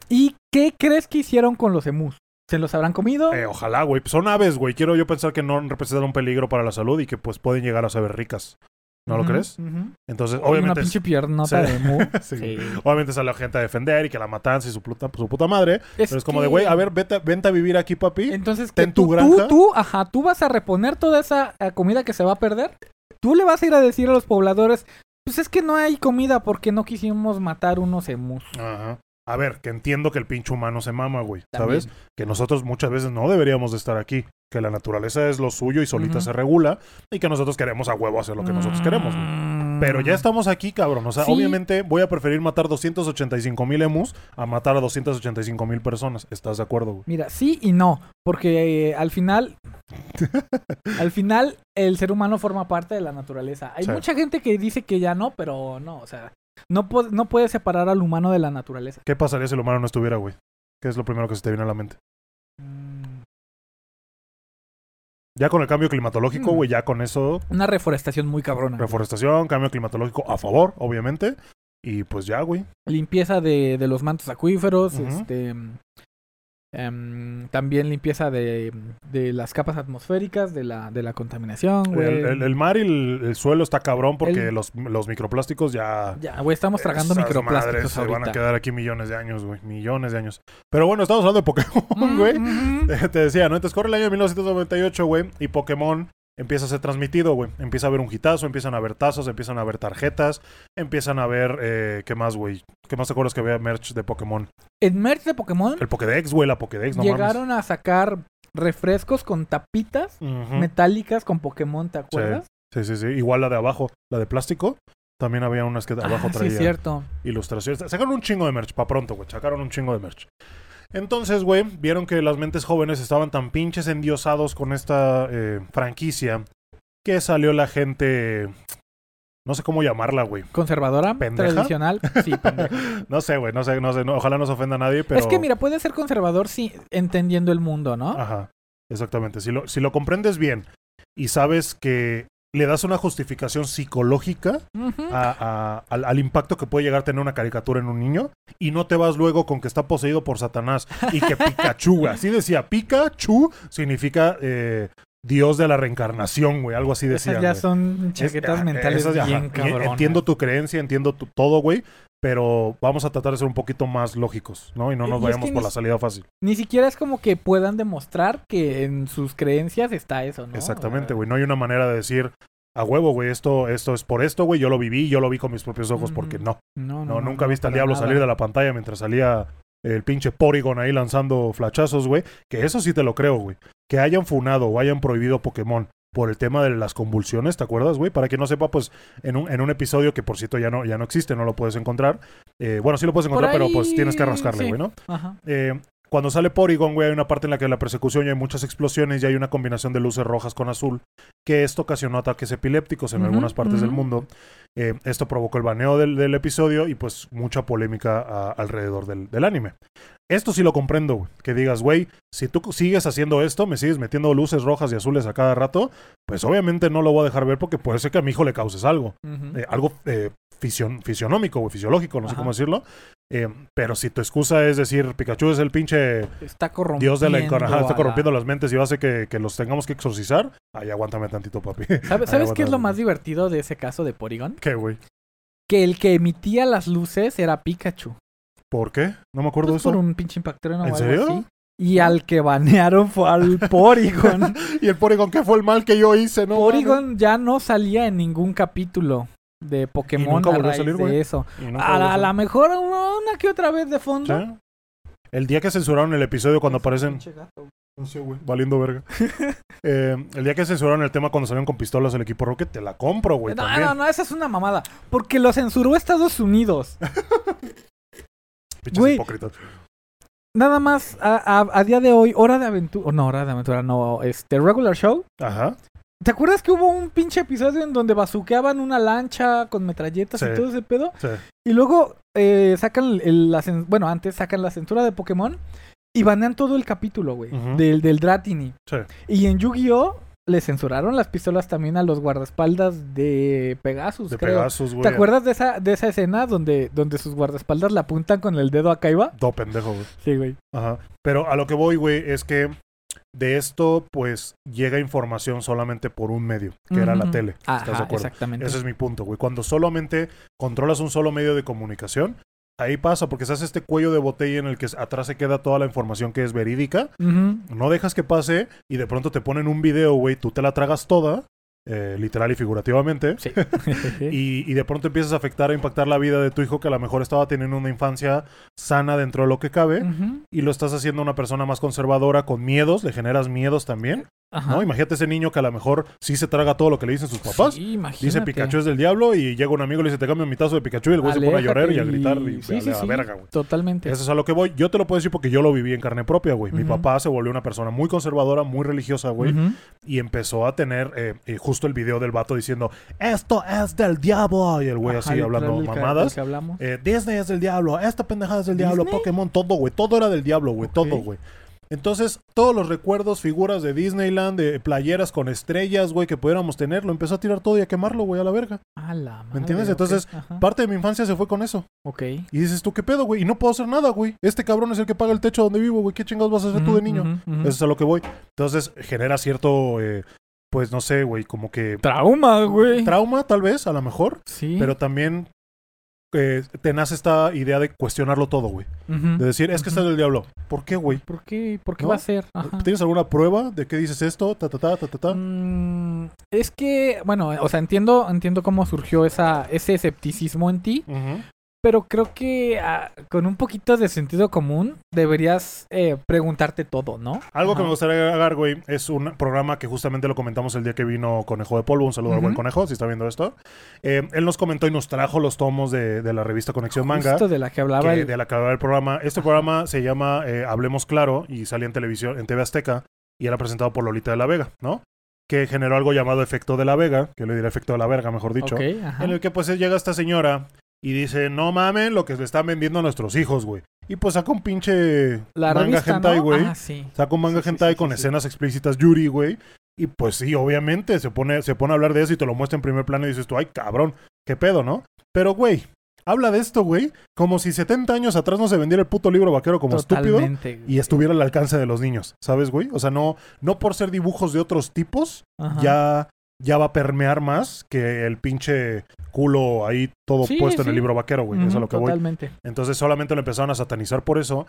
¿Y qué crees que hicieron con los emus? ¿Se los habrán comido? Eh, ojalá, güey. Son aves, güey. Quiero yo pensar que no representan un peligro para la salud y que pues pueden llegar a saber ricas. ¿No lo crees? ujú. Entonces, Oye, Una obviamente... pinche piernota Sí. de emu. Sí. Sí. Obviamente sale la gente a defender y que la matanza y su puta, su puta madre. pero es como de, güey, a ver, vete, vente a vivir aquí, papi. Entonces, ten que tu tú, granja. tú, tú, ajá, tú vas a reponer toda esa eh, comida que se va a perder. Tú le vas a ir a decir a los pobladores, pues es que no hay comida porque no quisimos matar unos emus. Ajá. A ver, que entiendo que el pinche humano se mama, güey. También. ¿Sabes? Que nosotros muchas veces no deberíamos de estar aquí. Que la naturaleza es lo suyo y solita se regula. Y que nosotros queremos a huevo hacer lo que nosotros queremos, güey. Mm. Pero ya estamos aquí, cabrón. O sea, Sí. obviamente voy a preferir matar 285 mil emus a matar a 285 mil personas. ¿Estás de acuerdo, güey? Mira, sí y no, porque eh, al final, al final el ser humano forma parte de la naturaleza. Hay Sí. mucha gente que dice que ya no, pero no, o sea, no, no puedes separar al humano de la naturaleza. ¿Qué pasaría si el humano no estuviera, güey? ¿Qué es lo primero que se te viene a la mente? Mm, Ya con el cambio climatológico, Mm. güey, ya con eso, Una reforestación muy cabrona. reforestación, cambio climatológico a favor, obviamente. Y pues ya, güey. limpieza de, de los mantos acuíferos, este em, también limpieza de, de las capas atmosféricas, de la, de la contaminación, güey. El, el- el mar y el, el suelo está cabrón porque los, los microplásticos ya... Ya, güey, estamos tragando microplásticos madres se van a quedar aquí millones de años, güey. Millones de años. Pero bueno, estamos hablando de Pokémon, Mm, güey. Te decía, ¿no? Entonces corre el año de 1998, güey, y Pokémon empieza a ser transmitido, güey. Empieza a haber un hitazo, empiezan a haber tazos, empiezan a haber tarjetas, empiezan a ver, eh, ¿qué más, güey? ¿Qué más te acuerdas que había merch de Pokémon? En merch de Pokémon El Pokédex, güey, la Pokédex, no llegaron a sacar refrescos con tapitas metálicas con Pokémon, ¿te acuerdas? Sí, sí, sí. Igual la de abajo, la de plástico. También había unas que de abajo Ah, sí, traía cierto. ilustraciones. Sacaron un chingo de merch, pa' pronto, güey. Sacaron un chingo de merch. Entonces, güey, vieron que las mentes jóvenes estaban tan pinches endiosados con esta eh, franquicia que salió la gente. No sé cómo llamarla, güey. Conservadora, ¿Pendeja? tradicional. Sí, pendeja. No sé, güey, no sé, no sé. no- ojalá no se ofenda a nadie, pero. Es que mira, puede ser conservador sí, entendiendo el mundo, ¿no? Ajá, exactamente. Si lo, si lo comprendes bien y sabes que le das una justificación psicológica a- a- al, al impacto que puede llegar a tener una caricatura en un niño y no te vas luego con que está poseído por Satanás y que Pikachu. Así decía, Pikachu significa eh, Dios de la reencarnación, güey. Algo así decía. Esas ya son chaquetas Es- mentales esas bien ajá. Entiendo tu creencia, entiendo tu- todo, güey. Pero vamos a tratar de ser un poquito más lógicos, ¿no? Y no Y- nos y es vayamos que por ni la salida fácil. Ni siquiera es como que puedan demostrar que en sus creencias está eso, ¿no? Exactamente, güey. No hay una manera de decir, a huevo, güey, esto, esto es por esto, güey. Yo lo viví, yo lo vi con mis propios ojos, porque no. sea, No, No, nunca no, viste al diablo nada. salir de la pantalla mientras salía el pinche Porygon ahí lanzando flachazos, güey. Que eso sí te lo creo, güey. Que hayan funado o hayan prohibido Pokémon por el tema de las convulsiones, ¿te acuerdas, güey? Para quien no sepa, pues en un, en un episodio que por cierto ya no, ya no existe, no lo puedes encontrar. Eh, bueno, sí lo puedes encontrar, pero pues tienes que rascarle, sí. güey, ¿no? Ajá. Eh, cuando sale Porygon, güey, hay una parte en la que la persecución y hay muchas explosiones y hay una combinación de luces rojas con azul, que esto ocasionó ataques epilépticos en algunas partes del mundo. Eh, esto provocó el baneo del, del episodio y pues mucha polémica a- alrededor del, del anime. Esto sí lo comprendo, güey. Que digas, güey, si tú sigues haciendo esto, me sigues metiendo luces rojas y azules a cada rato, pues obviamente no lo voy a dejar ver porque puede ser que a mi hijo le causes algo. Eh, algo eh, fision- fisionómico o fisiológico, no sé cómo decirlo. Eh, pero si tu excusa es decir, Pikachu es el pinche Está. Dios de la encarnación, está a corrompiendo las mentes y hace que, que los tengamos que exorcizar, ahí aguántame tantito, papi. ¿Sabes, Ahí ¿sabes qué es lo más divertido de ese caso de Porygon? ¿Qué, güey? Que el que emitía las luces era Pikachu. ¿Por qué? No me acuerdo Pues de eso. por un pinche impactoreno o ¿En algo serio? así. Y al que banearon fue al Porygon. y el Porygon, ¿qué fue el mal que yo hice, no? Porygon ya no salía en ningún capítulo de Pokémon nunca a volvió a raíz salir, de güey? eso. Y A la, a a la mejor una que otra vez de fondo. El día que censuraron el episodio cuando aparecen... No sé, güey. Valiendo verga. Eh, el día que censuraron el tema cuando salieron con pistolas el equipo Rocket, te la compro, güey. No, también. no, no, esa es una mamada. Porque lo censuró Estados Unidos. Pinches hipócritas. Nada más a, a- a día de hoy, Hora de Aventura. No, Hora de Aventura, no. Este, Regular Show. Ajá. ¿Te acuerdas que hubo un pinche episodio en donde bazuqueaban una lancha con metralletas Sí. y todo ese pedo? Sí. Y luego eh, sacan el, la bueno, antes sacan la censura de Pokémon y banean todo el capítulo, güey, del, del Dratini. Sí. Y en Yu-Gi-Oh! Le censuraron las pistolas también a los guardaespaldas de Pegasus, De creo. Pegasus, güey. ¿Te acuerdas de esa, de esa escena donde, donde sus guardaespaldas le apuntan con el dedo a Kaiba? Todo pendejo, güey. Sí, güey. Ajá. Pero a lo que voy, güey, es que de esto, pues, llega información solamente por un medio, que era la tele. ¿Estás Ajá, de acuerdo? exactamente. Ese es mi punto, güey. Cuando solamente controlas un solo medio de comunicación, ahí pasa, porque se hace este cuello de botella en el que atrás se queda toda la información que es verídica. No dejas que pase y de pronto te ponen un video, güey, tú te la tragas toda, eh, literal y figurativamente. Sí. Y, y de pronto empiezas a afectar, a impactar la vida de tu hijo que a lo mejor estaba teniendo una infancia sana dentro de lo que cabe y lo estás haciendo una persona más conservadora con miedos, le generas miedos también, Ajá. ¿no? Imagínate ese niño que a lo mejor sí se traga todo lo que le dicen sus papás. Sí, imagínate. Dice Pikachu es del diablo y llega un amigo y le dice te cambio mi tazo de Pikachu y el güey se pone a llorar y a gritar y, sí, a sí, sí. verga, güey. Totalmente. Eso es a lo que voy. Yo te lo puedo decir porque yo lo viví en carne propia, güey. Mi papá se volvió una persona muy conservadora, muy religiosa, güey. Y empezó a tener eh, eh, justo el video del vato diciendo, esto es del diablo. Y el güey así hablando el mamadas. el. Eh, Disney es del diablo, esta pendejada es del diablo. Pokémon, todo, güey. Todo era del diablo, güey. Todo, güey. Entonces, todos los recuerdos, figuras de Disneyland, de playeras con estrellas, güey, que pudiéramos tener, lo empezó a tirar todo y a quemarlo, güey, a la verga. A la madre, entiendes? ok, Entonces, ajá. Parte de mi infancia se fue con eso. Ok. Y dices tú, ¿qué pedo, güey? Y no puedo hacer nada, güey. Este cabrón es el que paga el techo donde vivo, güey. ¿Qué chingados vas a hacer tú de niño? Eso es a lo que voy. Entonces, genera cierto, eh, pues no sé, güey, como que Trauma, güey. trauma, tal vez, a lo mejor. sí. Pero también eh, te nace esta idea de cuestionarlo todo, güey. De decir, es que está del diablo. ¿Por qué, güey? ¿Por qué? ¿Por qué ¿No? va a ser? Ajá. ¿Tienes alguna prueba de qué dices esto? Ta, ta, ta, ta, ta, ta. Mm, es que, bueno, o sea, entiendo, entiendo cómo surgió esa, ese escepticismo en ti, Ujú. Pero creo que ah, con un poquito de sentido común deberías eh, preguntarte todo, ¿no? Algo que me gustaría agregar, güey, es un programa que justamente lo comentamos el día que vino Conejo de Polvo. Un saludo al buen. Conejo, si está viendo esto. Eh, él nos comentó y nos trajo los tomos de, de la revista Conexión Manga. Justo de la que hablaba que- el- de la que hablaba el programa. Este programa se llama eh, Hablemos Claro y salía en televisión, en TV Azteca y era presentado por Lolita de la Vega, ¿no? Que generó algo llamado efecto de la Vega, que le diré efecto de la verga, mejor dicho. Ok, ajá. En el que pues llega esta señora y dice, no mamen lo que le están vendiendo a nuestros hijos, güey. Y pues saca un pinche La manga revista, hentai, ¿no? güey. Ah, sí. Saca un manga Sí, hentai sí, con sí, sí. escenas explícitas Yuri, güey. Y pues sí, obviamente se pone, se pone a hablar de eso y te lo muestra en primer plano y dices tú, ay, cabrón, qué pedo, ¿no? Pero, güey, habla de esto, güey, como si 70 años atrás no se vendiera el puto libro vaquero como estúpido Totalmente. y estuviera al alcance de los niños, ¿sabes, güey? O sea, no, no por ser dibujos de otros tipos, Ajá. ya, ya va a permear más que el pinche culo ahí todo Sí, puesto en el libro vaquero, güey. Eso es lo que voy. Totalmente. Entonces solamente lo empezaron a satanizar por eso.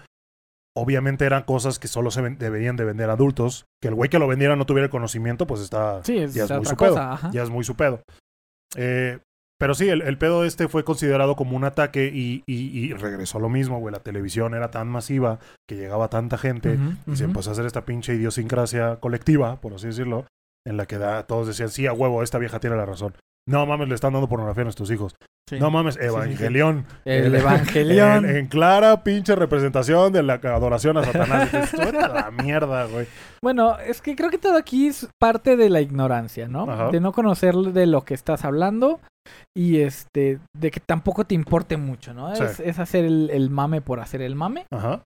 Obviamente eran cosas que solo se deberían de vender adultos. Que el güey que lo vendiera no tuviera el conocimiento, pues está... Sí, es, ya es muy su pedo. Ya es muy su pedo. Eh, pero sí, el, el pedo este fue considerado como un ataque y, y- y regresó a lo mismo, güey. La televisión era tan masiva que llegaba tanta gente y se empezó a hacer esta pinche idiosincrasia colectiva, por así decirlo, en la que da- todos decían, sí, a huevo, esta vieja tiene la razón. No mames, le están dando pornografía a nuestros hijos. Sí. No mames, sí, sí. Evangelión. El Evangelión. En, en clara pinche representación de la adoración a Satanás. Y dices, "Tú eres la mierda, güey. Bueno, es que creo que todo aquí es parte de la ignorancia, ¿no? Ajá. De no conocer de lo que estás hablando y este, de que tampoco te importe mucho, ¿no? Es hacer el, el mame por hacer el mame Ajá.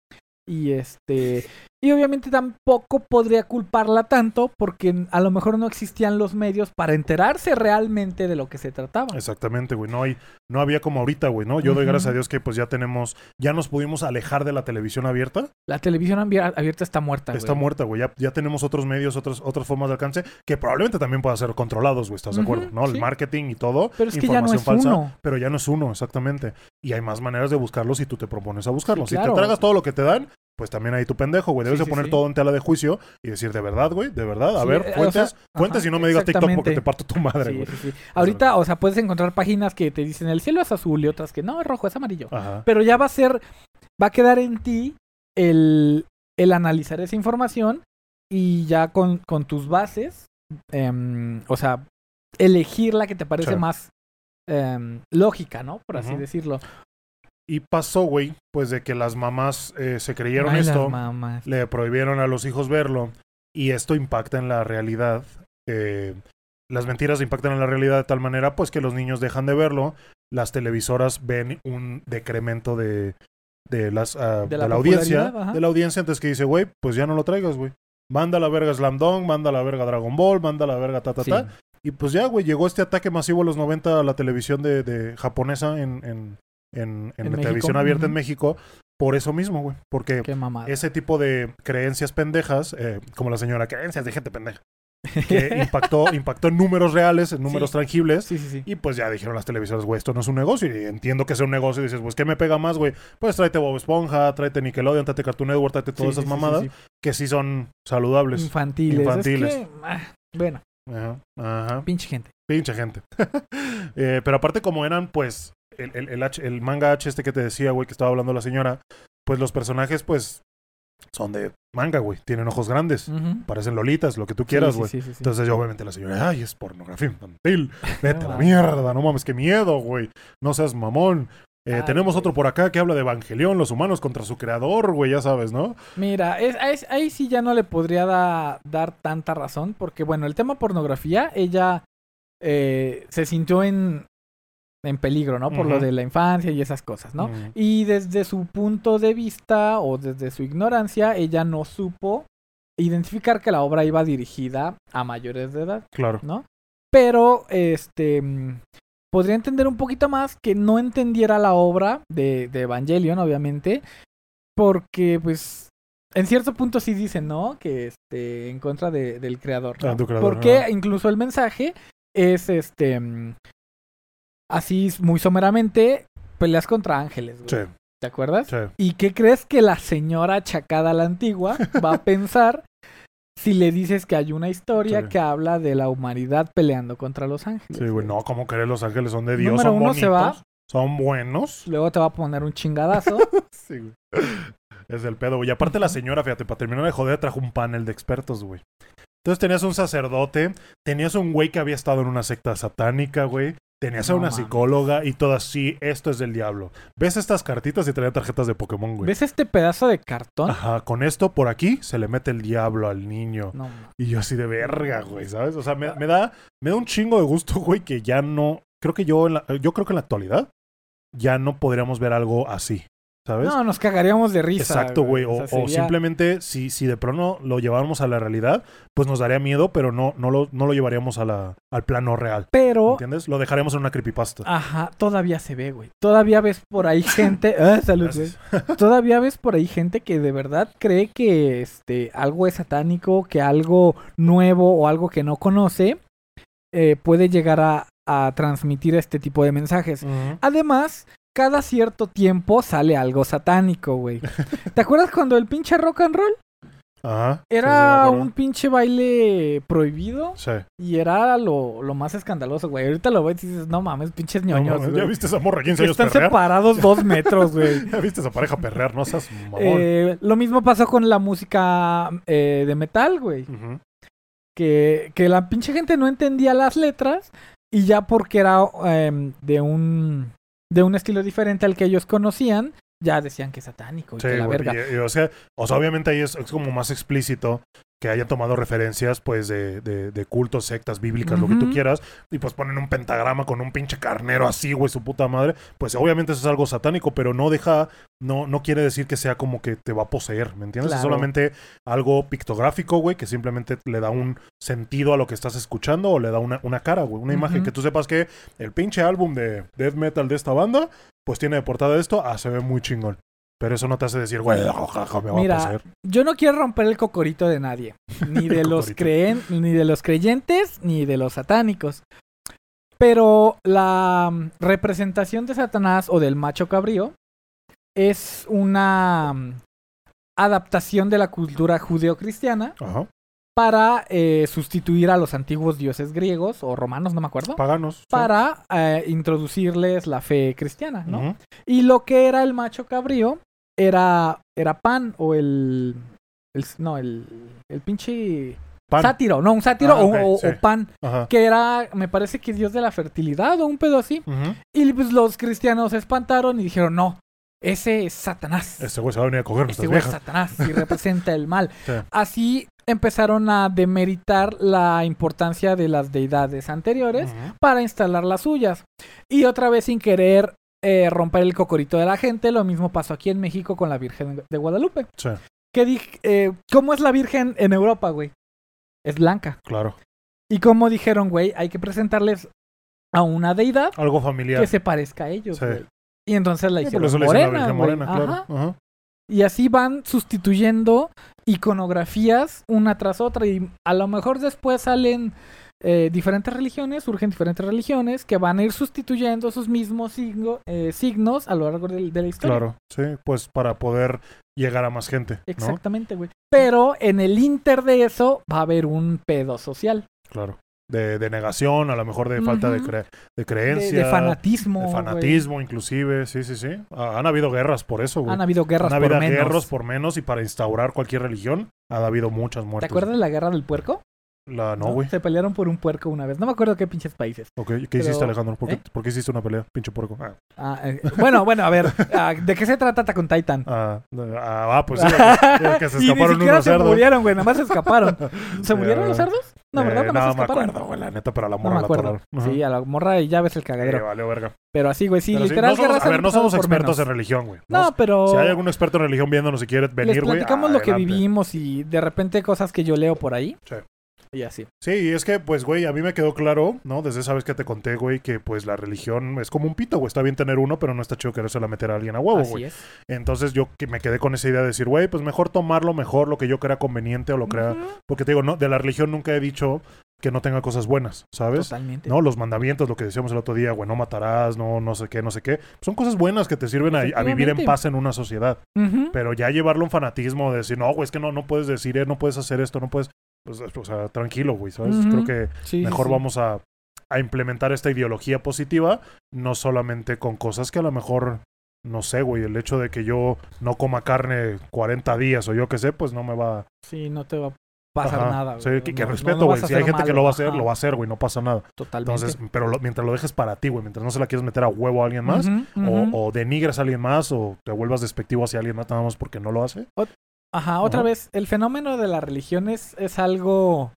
y este, y obviamente tampoco podría culparla tanto porque a lo mejor no existían los medios para enterarse realmente de lo que se trataba. Exactamente, güey. No hay, no había como ahorita, güey, ¿no? Yo doy gracias a Dios que pues ya tenemos, ya nos pudimos alejar de la televisión abierta. La televisión abierta está muerta. Está güey. muerta, güey. Ya, ya tenemos otros medios, otras, otras formas de alcance que probablemente también puedan ser controlados, güey. ¿Estás de acuerdo? ¿No? El sí. marketing y todo. Pero es que ya no información es falsa. uno. Pero ya no es uno, exactamente. Y hay más maneras de buscarlo si tú te propones a buscarlo. Sí, Si claro. te tragas todo lo que te dan, pues también ahí tu pendejo, güey. Debes Sí, de poner sí. todo en tela de juicio y decir, de verdad, güey, de verdad. A ver, eh, o fuentes, sea, fuentes ajá, y no me digas TikTok porque te parto tu madre, güey. Ahorita, o sea, puedes encontrar páginas que te dicen el cielo es azul y otras que no, es rojo, es amarillo. Ajá. Pero ya va a ser, va a quedar en ti el, el analizar esa información y ya con, con tus bases, em, o sea, elegir la que te parece más em, lógica, ¿no? Por así decirlo. Y pasó, güey, pues de que las mamás eh, se creyeron Ay, esto, mamás. le prohibieron a los hijos verlo y esto impacta en la realidad. eh, las mentiras impactan en la realidad de tal manera, pues que los niños dejan de verlo, las televisoras ven un decremento de, de, las, ah, De de la audiencia, ajá. de la audiencia, entonces que dice, güey, pues ya no lo traigas, güey. Manda la verga Slam Dunk, manda la verga Dragon Ball, manda la verga ta ta Sí. ta. Y pues ya, güey, llegó este ataque masivo a los 90 a la televisión de, de japonesa en, en, en, en En la México, televisión abierta en. México, por eso mismo, güey. Porque ese tipo de creencias pendejas, eh, como la señora, creencias de gente pendeja, que impactó, impactó en números reales, en números Sí. tangibles. Sí, sí, sí. Y pues ya dijeron las televisoras, güey, esto no es un negocio. Y entiendo que sea un negocio. Y dices, pues, ¿qué me pega más, güey? Pues tráete Bob Esponja, tráete Nickelodeon, tráete Cartoon Network, tráete todas esas mamadas que sí son saludables. Infantiles. Infantiles. Es que, ah, bueno, Ajá, ajá. pinche gente. Pinche gente. Eh, pero aparte, como eran, pues, el, el, el, H- el manga H este que te decía, güey, que estaba hablando la señora, pues los personajes, pues, son de manga, güey. Tienen ojos grandes. Parecen lolitas, lo que tú quieras, güey. sí, sí, sí, sí. Entonces, yo, obviamente, la señora, ay, es pornografía infantil. Vete a la mames. mierda, no mames, qué miedo, güey. No seas mamón. Eh, Ay, tenemos güey. otro por acá que habla de Evangelión, los humanos contra su creador, güey, ya sabes, ¿no? Mira, es, es- ahí sí ya no le podría da- dar tanta razón, porque bueno, el tema pornografía, ella eh, se sintió en, en peligro, ¿no? Por lo de la infancia y esas cosas, ¿no? Y desde su punto de vista o desde su ignorancia, ella no supo identificar que la obra iba dirigida a mayores de edad, claro. ¿no? Pero, este, mm, podría entender un poquito más que no entendiera la obra de, de Evangelion, obviamente, porque, pues, en cierto punto sí dicen, ¿no? Que, este, en contra de- del creador, ¿no? Ah, creador, porque incluso el mensaje es, este, mm, así muy someramente, peleas contra ángeles, güey. Sí, ¿Te acuerdas? sí. ¿Y qué crees que la señora chacada la antigua va a pensar si le dices que hay una historia Sí. que habla de la humanidad peleando contra los ángeles? Sí, güey, no, como crees los ángeles son de Dios, Número son uno bonitos, se va. son buenos. Luego te va a poner un chingadazo. Sí, güey. Es el pedo, güey. Y aparte la señora, fíjate, para terminar de joder, trajo un panel de expertos, güey. Entonces tenías un sacerdote, tenías un güey que había estado en una secta satánica, güey. Tenías a una mames. psicóloga y todas, sí, esto es del diablo. ¿Ves estas cartitas y traía tarjetas de Pokémon, güey? ¿Ves este pedazo de cartón? Ajá, con esto por aquí se le mete el diablo al niño. No, Y yo así de verga, güey, ¿sabes? O sea, me, me da, me da un chingo de gusto, güey, que ya no. Creo que yo, en la- yo creo que en la actualidad ya no podríamos ver algo así, ¿sabes? no, nos cagaríamos de risa. Exacto, güey. O, sea, o sería- simplemente, si, si de pronto lo lleváramos a la realidad, pues nos daría miedo, pero no, no, lo, no lo llevaríamos a la, al plano real. Pero, ¿Entiendes? Lo dejaríamos en una creepypasta. ajá, todavía se ve, güey. Todavía ves por ahí gente... Ah, salud, güey. Todavía ves por ahí gente que de verdad cree que este algo es satánico, que algo nuevo o algo que no conoce eh, puede llegar a, a transmitir este tipo de mensajes. Además, cada cierto tiempo sale algo satánico, güey. ¿Te acuerdas cuando el pinche rock and roll Ajá. era sí, un pinche baile prohibido Sí. y era lo, lo más escandaloso, güey? Ahorita lo ves y dices, no mames, pinches No ñoños, mames. ¿Ya viste esa morra 15 años Están perrear? separados dos metros, güey. ¿Ya viste esa pareja perrear? No seas mamón. Eh, lo mismo pasó con la música eh, de metal, güey. Que, que la pinche gente no entendía las letras y ya porque era em, de un de un estilo diferente al que ellos conocían, ya decían que es satánico y Sí, que la güey, verga. y- y, o, sea, o sea, obviamente ahí es, es como más explícito que hayan tomado referencias, pues, de, de, de cultos, sectas bíblicas, lo que tú quieras, y pues ponen un pentagrama con un pinche carnero así, güey, su puta madre. Pues obviamente eso es algo satánico, pero no deja, no, no quiere decir que sea como que te va a poseer, ¿me entiendes? Es solamente algo pictográfico, güey, que simplemente le da un sentido a lo que estás escuchando o le da una, una cara, güey, una imagen que tú sepas que el pinche álbum de death metal de esta banda, pues tiene de portada esto, ah, se ve muy chingón. Pero eso no te hace decir, güey, me va Mira, a poseer. Yo no quiero romper el cocorito de nadie, ni de los creen, ni de los creyentes, ni de los satánicos. Pero la mm, representación de Satanás o del macho cabrío es una mm, adaptación de la cultura judeocristiana Ajá. para eh, sustituir a los antiguos dioses griegos o romanos, no me acuerdo, Paganos. sí. para eh, introducirles la fe cristiana, ¿no? Y lo que era el macho cabrío era, era pan o el, el- no, el, el pinche Pan. sátiro, no, un sátiro Ah, o, ok, o- sí. o pan, Ajá. que era, me parece que dios de la fertilidad o un pedo así. Ujú. Y pues los cristianos se espantaron y dijeron, no, ese es Satanás. Este güey se va a venir a coger nuestras güey es. Satanás y representa el mal. Sí. Así empezaron a demeritar la importancia de las deidades anteriores Ujú. para instalar las suyas. Y otra vez sin querer eh, romper el cocorito de la gente, lo mismo pasó aquí en México con la Virgen de Guadalupe. Sí, eh, ¿Cómo es la Virgen en Europa, güey? Es blanca. claro. Y como dijeron, güey, hay que presentarles a una deidad Algo familiar. que se parezca a ellos, Sí. güey. Y entonces la Sí, por hicieron eso le dicen la morena, Virgen. Morena, claro. Ajá. Ajá. Y así van sustituyendo iconografías una tras otra. Y a lo mejor después salen eh, diferentes religiones, surgen diferentes religiones que van a ir sustituyendo sus mismos signo- eh, signos a lo largo del- de, la historia. Claro, sí, pues para poder llegar a más gente, ¿no? Exactamente, güey. Pero en el inter de eso va a haber un pedo social. Claro. De, de negación, a lo mejor de falta de, cre- de De, creencia. de fanatismo. de fanatismo, inclusive, sí, sí, sí. Ha- Han habido guerras por eso, güey. Han habido guerras Han por habido menos. guerras por menos y para instaurar cualquier religión ha habido muchas ¿Te muertes. acuerdas de la guerra del puerco? La no, güey. Se pelearon por un puerco una vez. No me acuerdo qué pinches países. Ok, ¿Qué Pero- hiciste, Alejandro? ¿Por qué, ¿Eh? por qué hiciste una pelea? Pinche puerco. Ah, Ah, eh, bueno, bueno, a ver. ah, ¿De qué se trata Attack on Titan? ah, pues sí, que, se y ni escaparon siquiera unos se cerdos. murieron, güey. Nada más se escaparon. ¿Se murieron los cerdos? No, ¿verdad? Eh, Nada más no se me escaparon. acuerdo, güey, la neta, pero a la No morra me la acuerdo. Sí, a la morra y ya ves el cagadero. vale, verga. Pero así, güey, sí, Pero sí, literal no somos, a ver, no somos expertos menos. en religión, güey. No, pero Si hay algún experto en religión viéndonos y quiere venir, güey. platicamos lo que vivimos y de repente cosas que yo leo por ahí. Sí. Y así. Sí, y es que, pues, güey, a mí me quedó claro, ¿no? Desde esa vez que te conté, güey, que pues la religión es como un pito, güey. Está bien tener uno, pero no está chido querérsela meter a alguien a huevo, así güey. es. Entonces yo que me quedé con esa idea de decir, güey, pues mejor tomarlo mejor, lo que yo crea conveniente o lo crea. Porque te digo, no, de la religión nunca he dicho que no tenga cosas buenas, ¿sabes? Totalmente. No, los mandamientos, lo que decíamos el otro día, güey, no matarás, no, no sé qué, no sé qué. Son cosas buenas que te sirven a, a vivir en paz en una sociedad. Pero ya llevarlo a un fanatismo de decir, no, güey, es que no, no puedes decir, eh, no puedes hacer esto, no puedes. Pues, o sea, tranquilo, güey, ¿sabes? Creo que Sí, mejor sí. vamos a, a implementar esta ideología positiva, no solamente con cosas que a lo mejor, no sé, güey, el hecho de que yo no coma carne 40 días o yo qué sé, pues no me va Sí, no te va a pasar Ajá. nada. Sí, güey. que, que No- no- respeto, güey. si hay gente que lo va a hacer, Ajá. lo va a hacer, güey, no pasa nada. Totalmente. Entonces, pero lo- mientras lo dejes para ti, güey, mientras no se la quieres meter a huevo a alguien más, o, o denigres a alguien más, o te vuelvas despectivo hacia alguien más nada más porque no lo hace. Ajá, otra vez, el fenómeno de la religión es, algo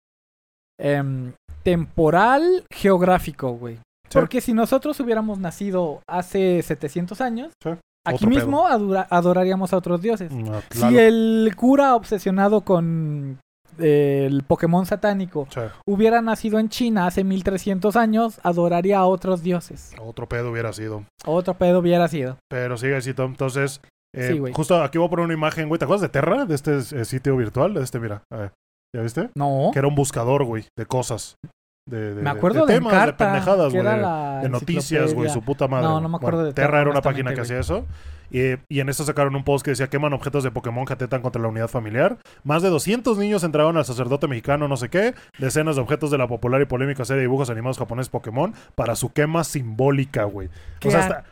em, temporal, geográfico, güey. Sí. Porque si nosotros hubiéramos nacido hace 700 años, Sí. aquí mismo adora- adoraríamos a otros dioses. Mm, Si claro. el cura obsesionado con eh, el Pokémon satánico Sí, hubiera nacido en China hace 1300 años, adoraría a otros dioses. otro pedo hubiera sido. Otro pedo hubiera sido. Pero sigue así, Tom. Entonces, eh, Sí, güey. justo aquí voy a poner una imagen, güey. ¿Te acuerdas de Terra? De este eh, sitio virtual. De este, mira. A ver, ¿Ya viste? No, Que era un buscador, güey, de cosas. De, de- me acuerdo de, temas, Encarta, de pendejadas, güey. de- de noticias, güey, su puta madre. No, no me acuerdo Bueno, de Terra, Terra era una página que hacía eso. Y, y en esto sacaron un post que decía queman objetos de Pokémon que atentan contra la unidad familiar. Más de 200 niños entraron al sacerdote mexicano, no sé qué. Decenas de objetos de la popular y polémica serie de dibujos animados japoneses Pokémon para su quema simbólica, güey. O sea, hasta,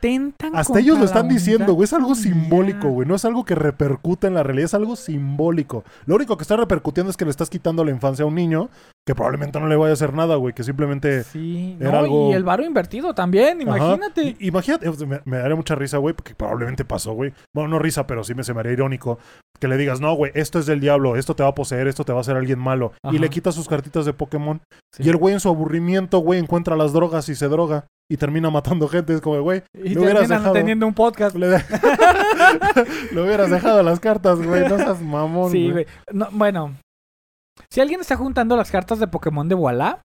hasta ellos lo están diciendo, güey. Es algo simbólico, güey. No es algo que repercute en la realidad, es algo simbólico. Lo único que está repercutiendo es que le estás quitando la infancia a un niño que probablemente no le vaya a hacer nada, güey. Que simplemente Sí, era no, algo- y el varo invertido también, imagínate. Imagínate, me, me daría mucha risa, güey, porque probablemente pasó, güey. Bueno, no risa, pero sí me se me haría irónico que le digas, no, güey, esto es del diablo, esto te va a poseer, esto te va a hacer alguien malo. Y le quitas sus cartitas de Pokémon. Sí. Y el güey en su aburrimiento, güey, encuentra las drogas y se droga. Y termina matando gente. Es como, güey, Y le hubieras dejado. teniendo un podcast. Le, le hubieras dejado las cartas, güey. No seas mamón, Sí, güey. güey. No, bueno, si alguien está juntando las cartas de Pokémon de Voilà,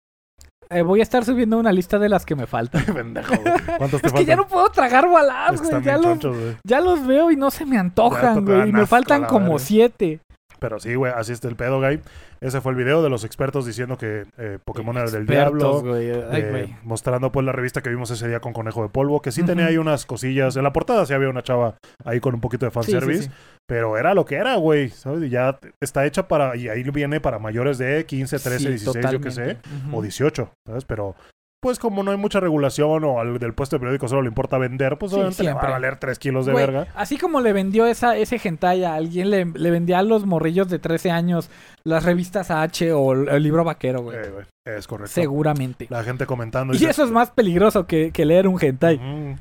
eh, voy a estar subiendo una lista de las que me faltan. Pendejo, güey. ¿Cuántos te es que ya no puedo tragar güey. Ya los, chonchos, güey. ya los veo y no se me antojan, güey. Y me faltan como siete. Pero sí, güey, así está el pedo, güey. Ese fue el video de los expertos diciendo que eh, Pokémon era del diablo. güey. Ay, eh, güey. mostrando pues la revista que vimos ese día con Conejo de Polvo, que sí tenía ahí unas cosillas. En la portada sí había una chava ahí con un poquito de Sí, sí, fanservice, sí. Pero era lo que era, güey, ¿sabes? Y ya está hecha para, y ahí viene para mayores de 15, 13, Sí, 16, yo qué sé, o 18, ¿sabes? Pero pues como no hay mucha regulación o al del puesto de periódico solo le importa vender, pues Sí, obviamente le va a siempre. valer 3 kilos de verga. Así como le vendió esa, ese hentai a alguien, le, le vendía a los morrillos de 13 años las revistas H o el, el libro vaquero, güey. Eh, güey, es correcto. Seguramente. La gente comentando. Y eso es más peligroso que, que leer un hentai. "Mm".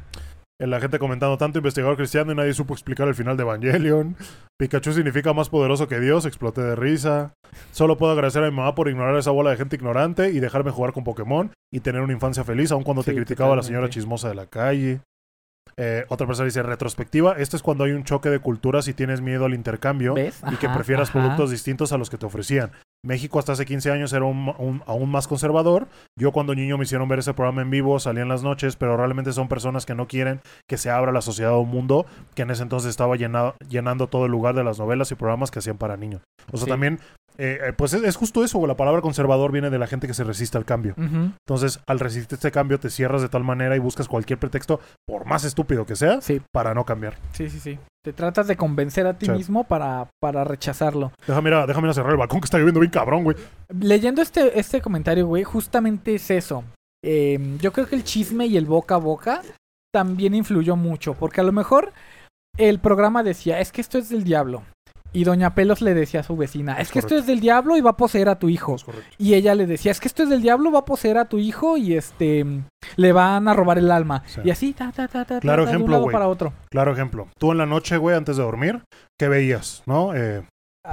La gente comentando tanto investigador cristiano y nadie supo explicar el final de Evangelion. Pikachu significa más poderoso que Dios, exploté de risa. Solo puedo agradecer a mi mamá por ignorar a esa bola de gente ignorante y dejarme jugar con Pokémon y tener una infancia feliz, aun cuando te criticaba la señora chismosa de la calle. Eh, otra persona dice, retrospectiva, este es cuando hay un choque de culturas y tienes miedo al intercambio y que prefieras ajá. productos distintos a los que te ofrecían. México hasta hace 15 años era un- un- aún más conservador. Yo cuando niño me hicieron ver ese programa en vivo, salía en las noches, pero realmente son personas que no quieren que se abra la sociedad a un mundo que en ese entonces estaba llenado- llenando todo el lugar de las novelas y programas que hacían para niños. O sea, Sí. también, eh, eh, pues es, es justo eso, güey. La palabra conservador viene de la gente que se resiste al cambio. Entonces, al resistir este cambio, te cierras de tal manera y buscas cualquier pretexto, por más estúpido que sea, Sí, para no cambiar. sí, sí, sí. Te tratas de convencer a ti Sí. mismo para, para rechazarlo. Déjame ir, a, déjame ir a cerrar el balcón que está lloviendo bien cabrón, güey. Leyendo este, este comentario, güey, justamente es eso. Eh, yo creo que el chisme y el boca a boca también influyó mucho, porque a lo mejor el programa decía, es que esto es del diablo. Y Doña Pelos le decía a su vecina, es que esto es del diablo y va a poseer a tu hijo. Y ella le decía, es que esto es del diablo, va a poseer a tu hijo y este le van a robar el alma. Sí. Y así, ta, ta, ta, ta, Claro ta, de un ejemplo, lado para otro. Claro ejemplo. Tú en la noche, güey, antes de dormir, ¿qué veías? ¿No? Eh,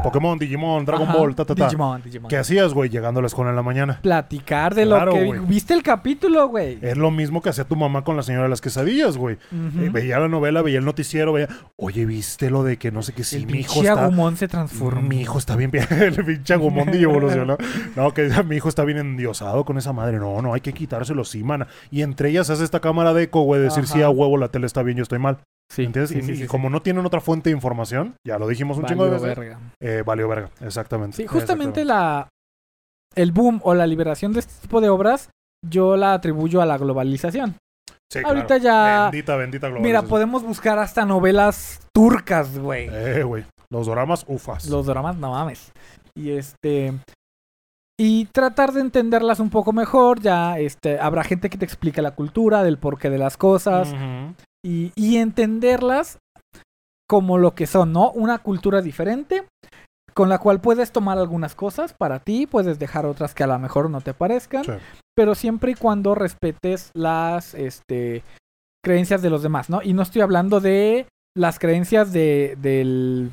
Pokémon, Digimon, Dragon Ajá, Ball, ta, ta, ta. Digimon, Digimon. ¿Qué hacías, güey, llegando a la escuela en la mañana? Platicar de Claro, lo que güey. viste el capítulo, güey. Es lo mismo que hacía tu mamá con la señora de las quesadillas, güey. Ujú. Eh, veía la novela, veía el noticiero, veía, oye, ¿viste lo de que no sé qué? Sí, el mi hijo pinche está... Agumon se transformó. Mi hijo está bien, el pinche Agumon y evolucionó. No, que mi hijo está bien endiosado con esa madre. No, no, hay que quitárselo, sí, mana. Y entre ellas hace esta cámara de eco, güey, decir, Ajá. sí, a huevo, la tele está bien, yo estoy mal. Sí, ¿Entiendes? sí, y sí, como no tienen otra fuente de información, ya lo dijimos un chingo de Valió veces, verga. eh, valió verga, exactamente. Sí, justamente Exactamente. la el boom o la liberación de este tipo de obras yo la atribuyo a la globalización. Sí, ahorita claro. ya- Bendita, bendita Mira, globalización. podemos buscar hasta novelas turcas, güey. Eh, güey. Los doramas, ufas. Los dramas, no mames. Y este. Y tratar de entenderlas un poco mejor. Ya este, habrá gente que te explique la cultura, del porqué de las cosas. Ujú. Y, y entenderlas como lo que son, ¿no? Una cultura diferente. Con la cual puedes tomar algunas cosas para ti, puedes dejar otras que a lo mejor no te parezcan, Sí. pero siempre y cuando respetes las este, creencias de los demás, ¿no? Y no estoy hablando de las creencias de, del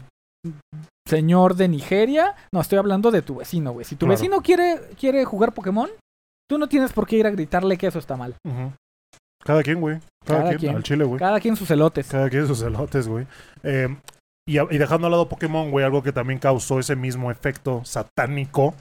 señor de Nigeria, no, estoy hablando de tu vecino, güey. Si tu Claro. vecino quiere, quiere jugar Pokémon, tú no tienes por qué ir a gritarle que eso está mal. Cada quien, güey. Cada, Cada quien, quien. Al chile, güey. Cada quien sus elotes. Cada quien sus elotes, güey. Eh, y, dejando al lado Pokémon, güey, algo que también causó ese mismo efecto satánico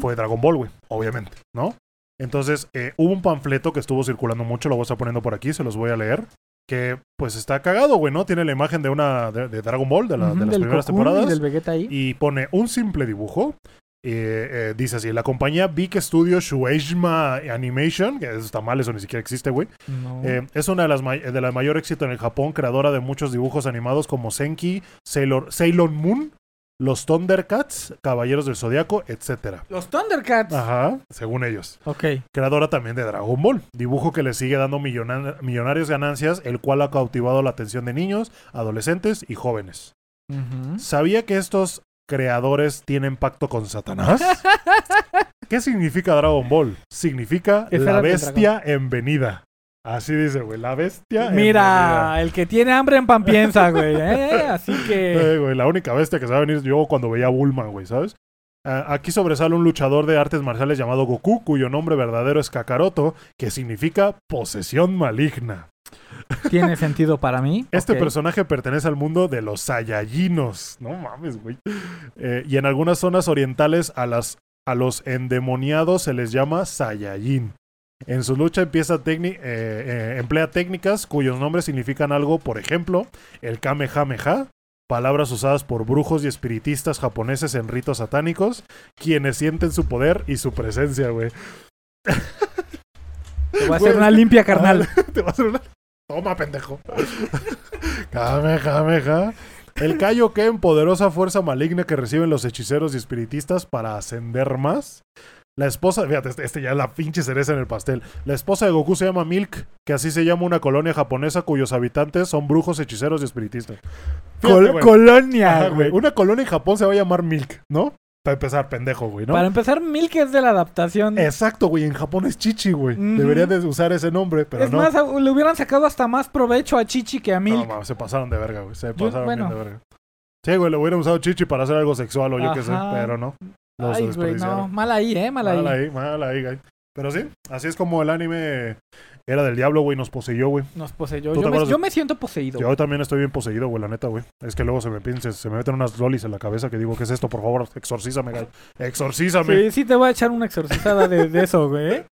fue Dragon Ball, güey, obviamente, ¿no? Entonces, eh, hubo un panfleto que estuvo circulando mucho, lo voy a estar poniendo por aquí, se los voy a leer, que pues está cagado, güey, ¿no? Tiene la imagen de una de, de Dragon Ball, de, la- de Ujú, las del primeras temporadas, Y del Vegeta ahí. y pone un simple dibujo. Eh, eh, dice así, la compañía Big Studio Shueisha Animation, que eso está mal, eso ni siquiera existe, güey. No. Eh, es una de las de la mayor éxito en el Japón, creadora de muchos dibujos animados como Senki, Sailor, Sailor Moon, los Thundercats, Caballeros del Zodiaco, etcétera. Los Thundercats. Ajá, según ellos. Ok. Creadora también de Dragon Ball, dibujo que le sigue dando millona- millonarias ganancias, el cual ha cautivado la atención de niños, adolescentes y jóvenes. ¿Sabía que estos creadores tienen pacto con Satanás? ¿Qué significa Dragon Ball? Significa la bestia en venida. Así dice, güey, la bestia en. Mira, el que tiene hambre en pan piensa, güey. ¿eh? Así que. Eh, güey, la única bestia que se va a venir yo cuando veía a Bulma, güey, ¿sabes? Ah, aquí sobresale un luchador de artes marciales llamado Goku, cuyo nombre verdadero es Kakaroto, que significa posesión maligna. Tiene sentido para mí. Este personaje pertenece al mundo de los Saiyajinos. No mames, güey. Eh, y en algunas zonas orientales a, las, a los endemoniados se les llama Saiyajin. En su lucha empieza eh, eh, emplea técnicas cuyos nombres significan algo, por ejemplo, el Kamehameha, palabras usadas por brujos y espiritistas japoneses en ritos satánicos, quienes sienten su poder y su presencia, güey. Te voy a hacer una limpia, carnal. Te va a hacer una. Toma, pendejo. Kamehameha. El Kaioken, poderosa fuerza maligna que reciben los hechiceros y espiritistas para ascender más. La esposa, fíjate, este, este ya es la pinche cereza en el pastel. La esposa de Goku se llama Milk, que así se llama una colonia japonesa cuyos habitantes son brujos, hechiceros y espiritistas. Fíjate, Col- güey. colonia, güey. Una colonia en Japón se va a llamar Milk, ¿no? Para empezar, pendejo, güey, ¿no? Para empezar, Milk es de la adaptación. Exacto, güey. En Japón es Chichi, güey. Ujú. Deberían de usar ese nombre, pero es no. más, le hubieran sacado hasta más provecho a Chichi que a No, Milk. mames, se pasaron de verga, güey. Se Yo- pasaron bueno. bien de verga. Sí, güey, le hubieran usado Chichi para hacer algo sexual o yo qué sé, pero no. Los Ay, güey, no. Mal ahí, ¿eh? Mal ahí. Mal ahí, mal ahí, güey. Pero sí, así es como el anime era del diablo, güey, nos poseyó, güey. Nos poseyó. ¿Tú te Yo me, yo siento poseído. Yo también estoy bien poseído, güey, la neta, güey. Es que luego se me pinche, se me meten unas lolis en la cabeza que digo, ¿qué es esto? Por favor, exorcízame, güey. Exorcízame. Sí, sí te voy a echar una exorcizada de, de eso, güey. ¿eh?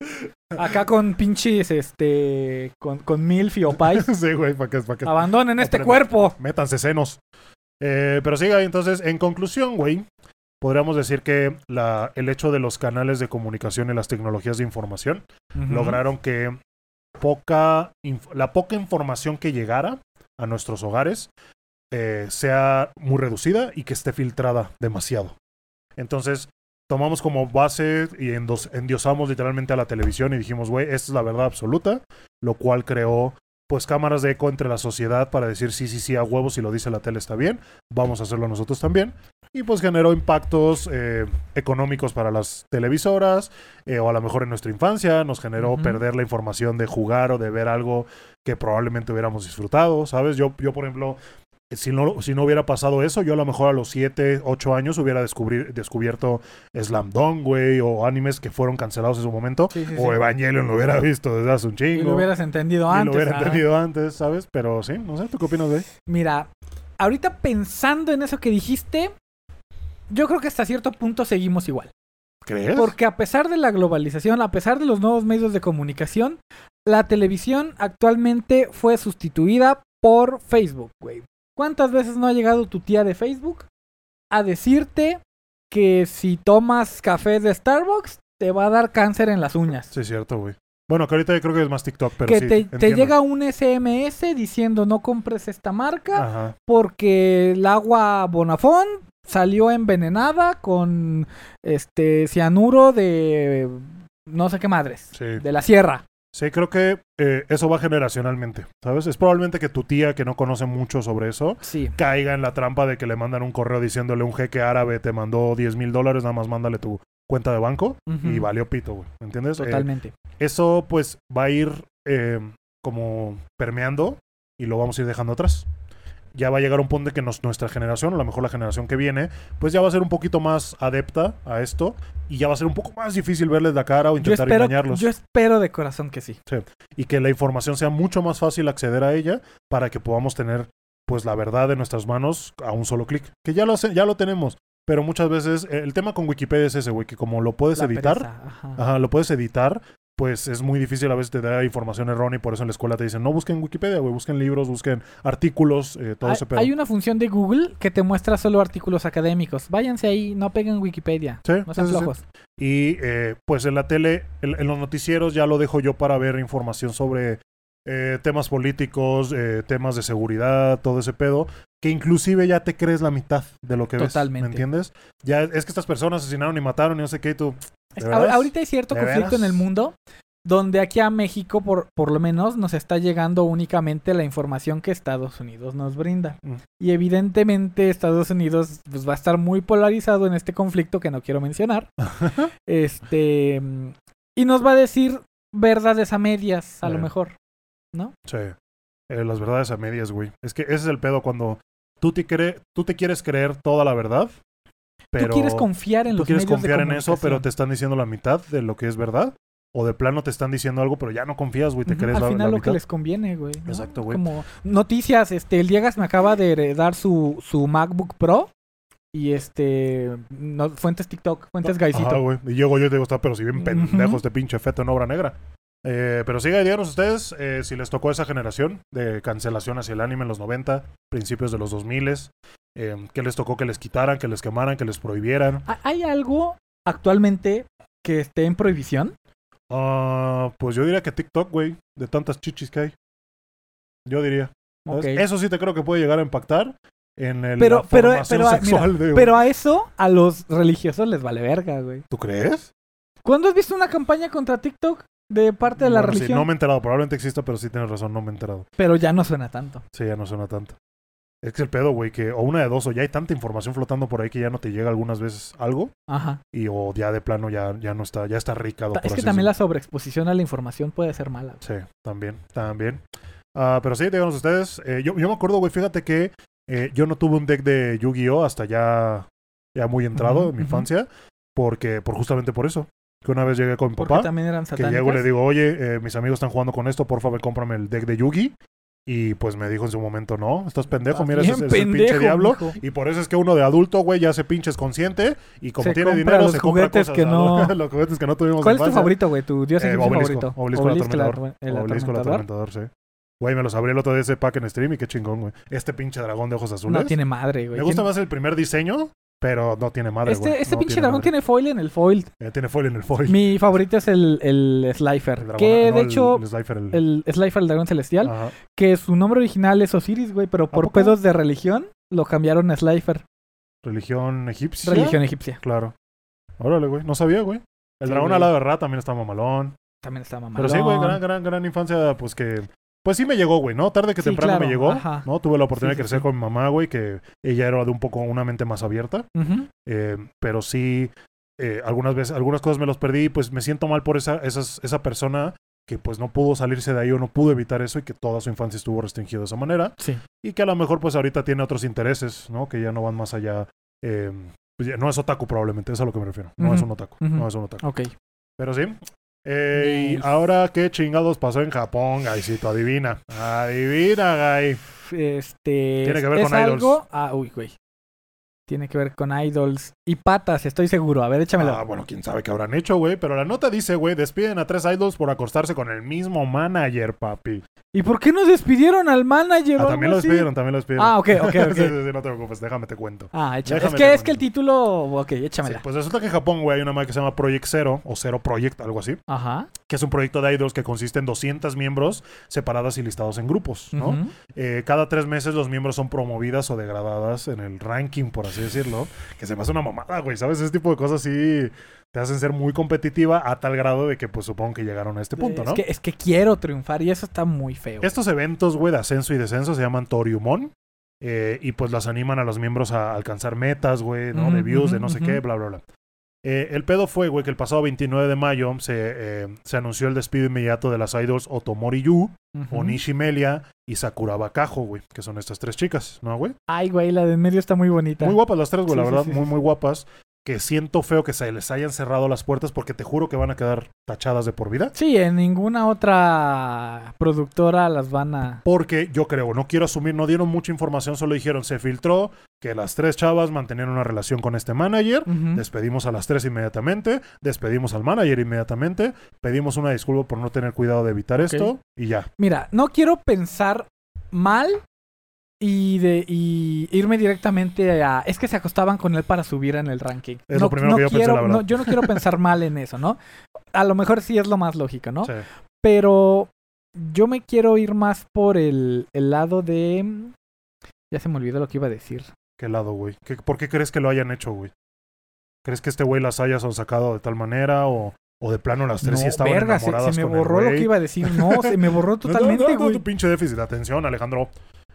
Acá con pinches, este, con, con Milf y Opais. Sí, güey, para que, que Abandonen este Aprende. cuerpo. métanse senos. Eh, pero sí, güey, entonces, en conclusión, güey, podríamos decir que la, el hecho de los canales de comunicación y las tecnologías de información lograron que poca la poca información que llegara a nuestros hogares eh, sea muy reducida y que esté filtrada demasiado. Entonces, tomamos como base y endiosamos literalmente a la televisión y dijimos, güey, esta es la verdad absoluta, lo cual creó pues cámaras de eco entre la sociedad para decir sí, sí, sí, a huevos, si lo dice la tele está bien, vamos a hacerlo nosotros también. Y pues generó impactos eh, económicos para las televisoras, eh, o a lo mejor en nuestra infancia, nos generó perder la información de jugar o de ver algo que probablemente hubiéramos disfrutado, ¿sabes? Yo, yo por ejemplo, si no, si no hubiera pasado eso, yo a lo mejor a los 7, 8 años hubiera descubrir- descubierto Slam Dunk, güey, o animes que fueron cancelados en su momento, Sí, sí, o sí. Evangelion lo hubiera visto desde hace un Y chingo. lo hubieras entendido y antes. lo hubiera ajá. entendido antes, ¿sabes? Pero sí, no sé, ¿tú qué opinas, güey? Mira, ahorita pensando en eso que dijiste, yo creo que hasta cierto punto seguimos igual. ¿Crees? Porque a pesar de la globalización, a pesar de los nuevos medios de comunicación, la televisión actualmente fue sustituida por Facebook, güey. ¿Cuántas veces no ha llegado tu tía de Facebook a decirte que si tomas café de Starbucks te va a dar cáncer en las uñas? Sí, es cierto, güey. Bueno, que ahorita yo creo que es más TikTok, pero que sí, te, te llega un SMS diciendo no compres esta marca Ajá. porque el agua Bonafón salió envenenada con este cianuro de no sé qué madres, Sí. de la sierra. Sí, creo que eh, eso va generacionalmente, ¿sabes? Es probablemente que tu tía, que no conoce mucho sobre eso, Sí. caiga en la trampa de que le mandan un correo diciéndole un jeque árabe te mandó 10 mil dólares, nada más mándale tu cuenta de banco y valió pito, güey. ¿Entiendes? Eh, Totalmente. eso pues va a ir eh, como permeando y lo vamos a ir dejando atrás. Ya va a llegar un punto de que nos- nuestra generación, o a lo mejor la generación que viene, pues ya va a ser un poquito más adepta a esto y ya va a ser un poco más difícil verles la cara o yo intentar espero, engañarlos. yo espero de corazón que sí. Y que la información sea mucho más fácil acceder a ella para que podamos tener pues la verdad en nuestras manos a un solo clic. Que ya lo, hace- ya lo tenemos, pero muchas veces eh, el tema con Wikipedia es ese, güey, que como lo puedes La editar, ajá. Ajá, lo puedes editar, pues es muy difícil a veces te da información errónea y por eso en la escuela te dicen, no busquen Wikipedia, güey, busquen libros, busquen artículos, eh, todo Hay, ese pedo. hay una función de Google que te muestra solo artículos académicos. Váyanse ahí, no peguen Wikipedia. Sí, No sean sí, sí. flojos. Y eh, pues en la tele, en, en los noticieros ya lo dejo yo para ver información sobre eh, temas políticos, eh, temas de seguridad, todo ese pedo, que inclusive ya te crees la mitad de lo que Totalmente. ves, ¿me entiendes? Ya es que estas personas asesinaron y mataron y no sé qué, y tú, Es- ¿De ahor- ahorita hay cierto ¿De conflicto en el mundo donde aquí a México, por, por lo menos, nos está llegando únicamente la información que Estados Unidos nos brinda. Mm. Y evidentemente Estados Unidos pues, va a estar muy polarizado en este conflicto que no quiero mencionar. este Y nos va a decir verdades a medias, a lo mejor. Sí. Eh, las verdades a medias, güey. Es que ese es el pedo cuando tú te, cree, tú te quieres creer toda la verdad, pero Tú quieres confiar en tú los quieres medios de confiar en eso, pero te están diciendo la mitad de lo que es verdad. O de plano te están diciendo algo, pero ya no confías, güey, te Ujú, crees Al la, final la lo mitad. que les conviene, güey. ¿no? Exacto, güey. Como noticias, este, el Diegas me acaba de heredar su, su MacBook Pro. Y este, no, fuentes TikTok, fuentes Gaisito. Ajá, güey. Y llego yo y digo, está, pero si bien pendejo Ujú. este pinche feto en obra negra. Eh, pero siga, díganos ustedes eh, si les tocó esa generación de cancelación hacia el anime en los 90, principios de los 2000, eh, que les tocó que les quitaran, que les quemaran, que les prohibieran. ¿Ha- ¿Hay algo actualmente que esté en prohibición? Ah, pues yo diría que TikTok, güey, de tantas chichis que hay. Yo diría. Eso sí te creo que puede llegar a impactar en el, Pero- la pero- pero, sexual de... Pero a eso, a los religiosos les vale verga, güey. ¿Tú crees? ¿Cuándo has visto una campaña contra TikTok de parte de la Bueno, sí, religión? no me he enterado, probablemente exista, pero sí tienes razón, no me he enterado. Pero ya no suena tanto. Sí, ya no suena tanto. Es que el pedo, güey, que o una de dos, o ya hay tanta información flotando por ahí que ya no te llega algunas veces algo, Ajá. y o ya de plano ya, ya no está, ya está ricado. Ta- por Es que así también la sobreexposición a la información puede ser mala. Sí, también, también. Ah, pero sí, díganos ustedes. eh, yo, yo me acuerdo, güey, fíjate que eh, yo no tuve un deck de Yu-Gi-Oh! hasta ya, ya muy entrado Ujú, en mi ujú. infancia, porque, por justamente por eso. Que una vez llegué con mi Porque papá, también eran que llego y le digo, oye, eh, mis amigos están jugando con esto, por favor, cómprame el deck de Yugi. Y pues me dijo en su momento, no, estás pendejo, Estás mira, ese es, el pinche pendejo, diablo. mijo. Y por eso es que uno de adulto, güey, ya se pinche es consciente. Y como Se tiene compra dinero, los se compra juguetes cosas. que ¿no? no- los juguetes que no tuvimos ¿Cuál es tu infancia. favorito, güey? Tu dios Eh, egipcio obelisco, favorito. obelisco el Obelisco, atormentador. ator- el Obelisco el atormentador. atormentador, sí. Güey, me los abrí el otro día ese pack en stream y qué chingón, güey. Este pinche dragón de ojos azules. No tiene madre, güey. me gusta más el primer diseño, pero no tiene madre, güey. Este, este No pinche dragón madre. tiene foil en el foil. Eh, tiene foil en el foil. Mi favorito es el, el Slifer. El dragón- que no, de hecho, el Slifer, el- el Slifer, el dragón celestial, Ajá. que su nombre original es Osiris, güey, pero por pedos de religión lo cambiaron a Slifer. Religión egipcia. Religión egipcia. Claro. Órale, güey. No sabía, güey. El Sí, dragón güey. al lado de Ra también está mamalón. También está mamalón. Pero sí, güey, gran, gran, gran infancia, pues que... Pues sí me llegó, güey, ¿no? Tarde que Sí, temprano claro, me llegó, ajá. ¿no? Tuve la oportunidad Sí, de crecer sí. con mi mamá, güey, que ella era de un poco una mente más abierta. Eh, pero sí, eh, algunas veces, algunas cosas me los perdí y pues me siento mal por esa, esas, esa persona que pues no pudo salirse de ahí o no pudo evitar eso y que toda su infancia estuvo restringida de esa manera. Sí. Y que a lo mejor pues ahorita tiene otros intereses, ¿no? Que ya no van más allá. eh, pues, ya no es otaku probablemente, es a lo que me refiero. No es un otaku, no es un otaku. Ok. Pero sí. Eh, y ahora, ¿qué chingados pasó en Japón, Gaisito? Adivina. Adivina, Gai. Este. Tiene que ver con idols. algo. Ah, uy, güey. Tiene que ver con idols y patas, estoy seguro. A ver, échamelo. Ah, bueno, quién sabe qué habrán hecho, güey. Pero la nota dice, güey, despiden a tres idols por acostarse con el mismo manager, papi. ¿Y por qué nos despidieron al manager? Ah, también lo así? despidieron, también lo despidieron. Ah, ok, ok, Sí, ok. sí, sí, no te preocupes, déjame te cuento. Ah, échame. Es que es que el título. Ok, Sí, échamela. pues resulta que en Japón, güey, hay una madre que se llama Project Zero o Zero Project, algo así, Ajá. que es un proyecto de idols que consiste en 200 miembros separadas y listados en grupos, ¿no? Eh, cada tres meses los miembros son promovidas o degradadas en el ranking, por así decirlo, que se me hace una mamada, güey, ¿sabes? Ese tipo de cosas sí te hacen ser muy competitiva a tal grado de que, pues, supongo que llegaron a este punto, ¿no? Es que, es que quiero triunfar y eso está muy feo. Estos eventos, güey, de ascenso y descenso se llaman Toriumon. eh, y pues las animan a los miembros a alcanzar metas, güey, ¿no? de views, de no sé qué, bla, bla, bla. Eh, el pedo fue, güey, que el pasado 29 de mayo se, eh, se anunció el despido inmediato de las idols Otomori Yu, Ujú. Onishi Melia y Sakura Bakajo, güey, que son estas tres chicas, ¿no, güey? Ay, güey, la de en medio está muy bonita. Muy guapas las tres, güey, Sí, la sí, verdad, sí, muy, muy guapas. Que siento feo que se les hayan cerrado las puertas porque te juro que van a quedar tachadas de por vida. Sí, en ninguna otra productora las van a. Porque yo creo, no quiero asumir, no dieron mucha información, solo dijeron, se filtró que las tres chavas mantenían una relación con este manager. Despedimos a las tres inmediatamente, despedimos al manager inmediatamente, pedimos una disculpa por no tener cuidado de evitar esto y ya. Mira, no quiero pensar mal y de y irme directamente a es que se acostaban con él para subir en el ranking. Es no, lo primero no que yo pensé, quiero, la verdad. no, yo no quiero pensar mal en eso, ¿no? A lo mejor sí es lo más lógico, ¿no? Sí. Pero yo me quiero ir más por el, el lado de ya se me olvidó lo que iba a decir. ¿Qué lado, güey? ¿Qué- ¿Por qué crees que lo hayan hecho, güey? ¿Crees que este güey las haya sacado de tal manera o, o de plano las tres sí no, estaban verga, se, enamoradas se me con el borró lo güey? que iba a decir. No, se me borró No, totalmente, no, no, güey. tu pinche déficit de atención, Alejandro.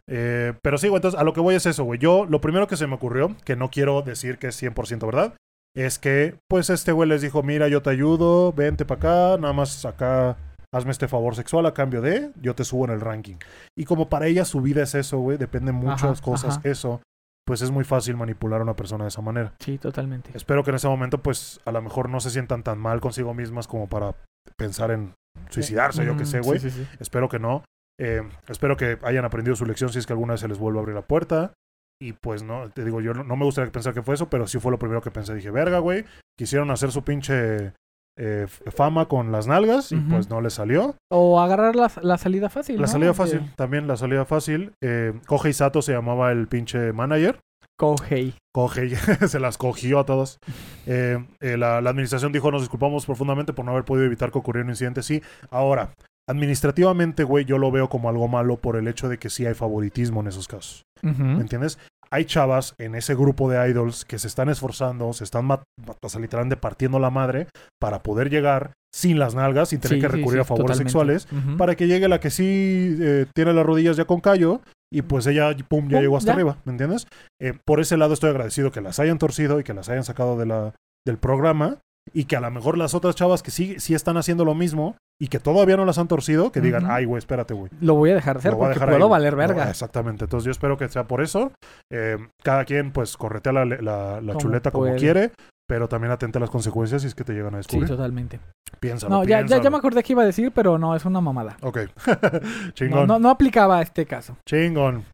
Eh, pero sí, güey, entonces a lo que voy es eso, güey. Yo, lo primero que se me ocurrió, que no quiero decir que es 100% verdad, es que, pues, este güey les dijo, mira, yo te ayudo, vente para acá, nada más acá, hazme este favor sexual a cambio de, yo te subo en el ranking. Y como para ella su vida es eso, güey, depende muchas Ajá, cosas ajá. eso, pues es muy fácil manipular a una persona de esa manera. Sí, totalmente. Espero que en ese momento, pues, a lo mejor no se sientan tan mal consigo mismas como para pensar en suicidarse, yo qué sé, güey. Sí, sí, sí. Espero que no. Eh, espero que hayan aprendido su lección si es que alguna vez se les vuelve a abrir la puerta. Y pues no, te digo, yo no, no me gustaría pensar que fue eso, pero sí fue lo primero que pensé. Dije, verga, güey. Quisieron hacer su pinche eh, fama con las nalgas y pues no les salió. O agarrar la, la salida fácil. La ¿no? salida fácil, también la salida fácil. Eh, Kohei Sato se llamaba el pinche manager. Kohei. Kohei se las cogió a todas. Eh, eh, la, la administración dijo, nos disculpamos profundamente por no haber podido evitar que ocurriera un incidente así. Ahora, administrativamente, güey, yo lo veo como algo malo por el hecho de que sí hay favoritismo en esos casos. ¿Me entiendes? Hay chavas en ese grupo de idols que se están esforzando, se están, mat- o sea, literalmente partiendo la madre para poder llegar sin las nalgas, sin tener Sí, que recurrir sí, a favores totalmente. sexuales, para que llegue la que sí eh, tiene las rodillas ya con callo y pues ella, pum, ya Pum, llegó hasta ya. arriba, ¿me entiendes? Eh, por ese lado estoy agradecido que las hayan torcido y que las hayan sacado de la, del programa y que a lo mejor las otras chavas que sí, sí están haciendo lo mismo y que todavía no las han torcido, que digan, Ujú. ay, güey, espérate, güey. Lo voy a dejar de hacer Lo voy a porque dejar puedo ahí, valer verga. exactamente. Entonces yo espero que sea por eso. Eh, cada quien pues corretea la, la- la Como chuleta como quiere, pero también atente a las consecuencias si es que te llegan a Sí, descubrir. totalmente. piénsalo, No, ya, ya, ya piénsalo. me acordé que iba a decir, pero no, es una mamada. Ok. No, Chingón. no, no aplicaba a este caso. Chingón.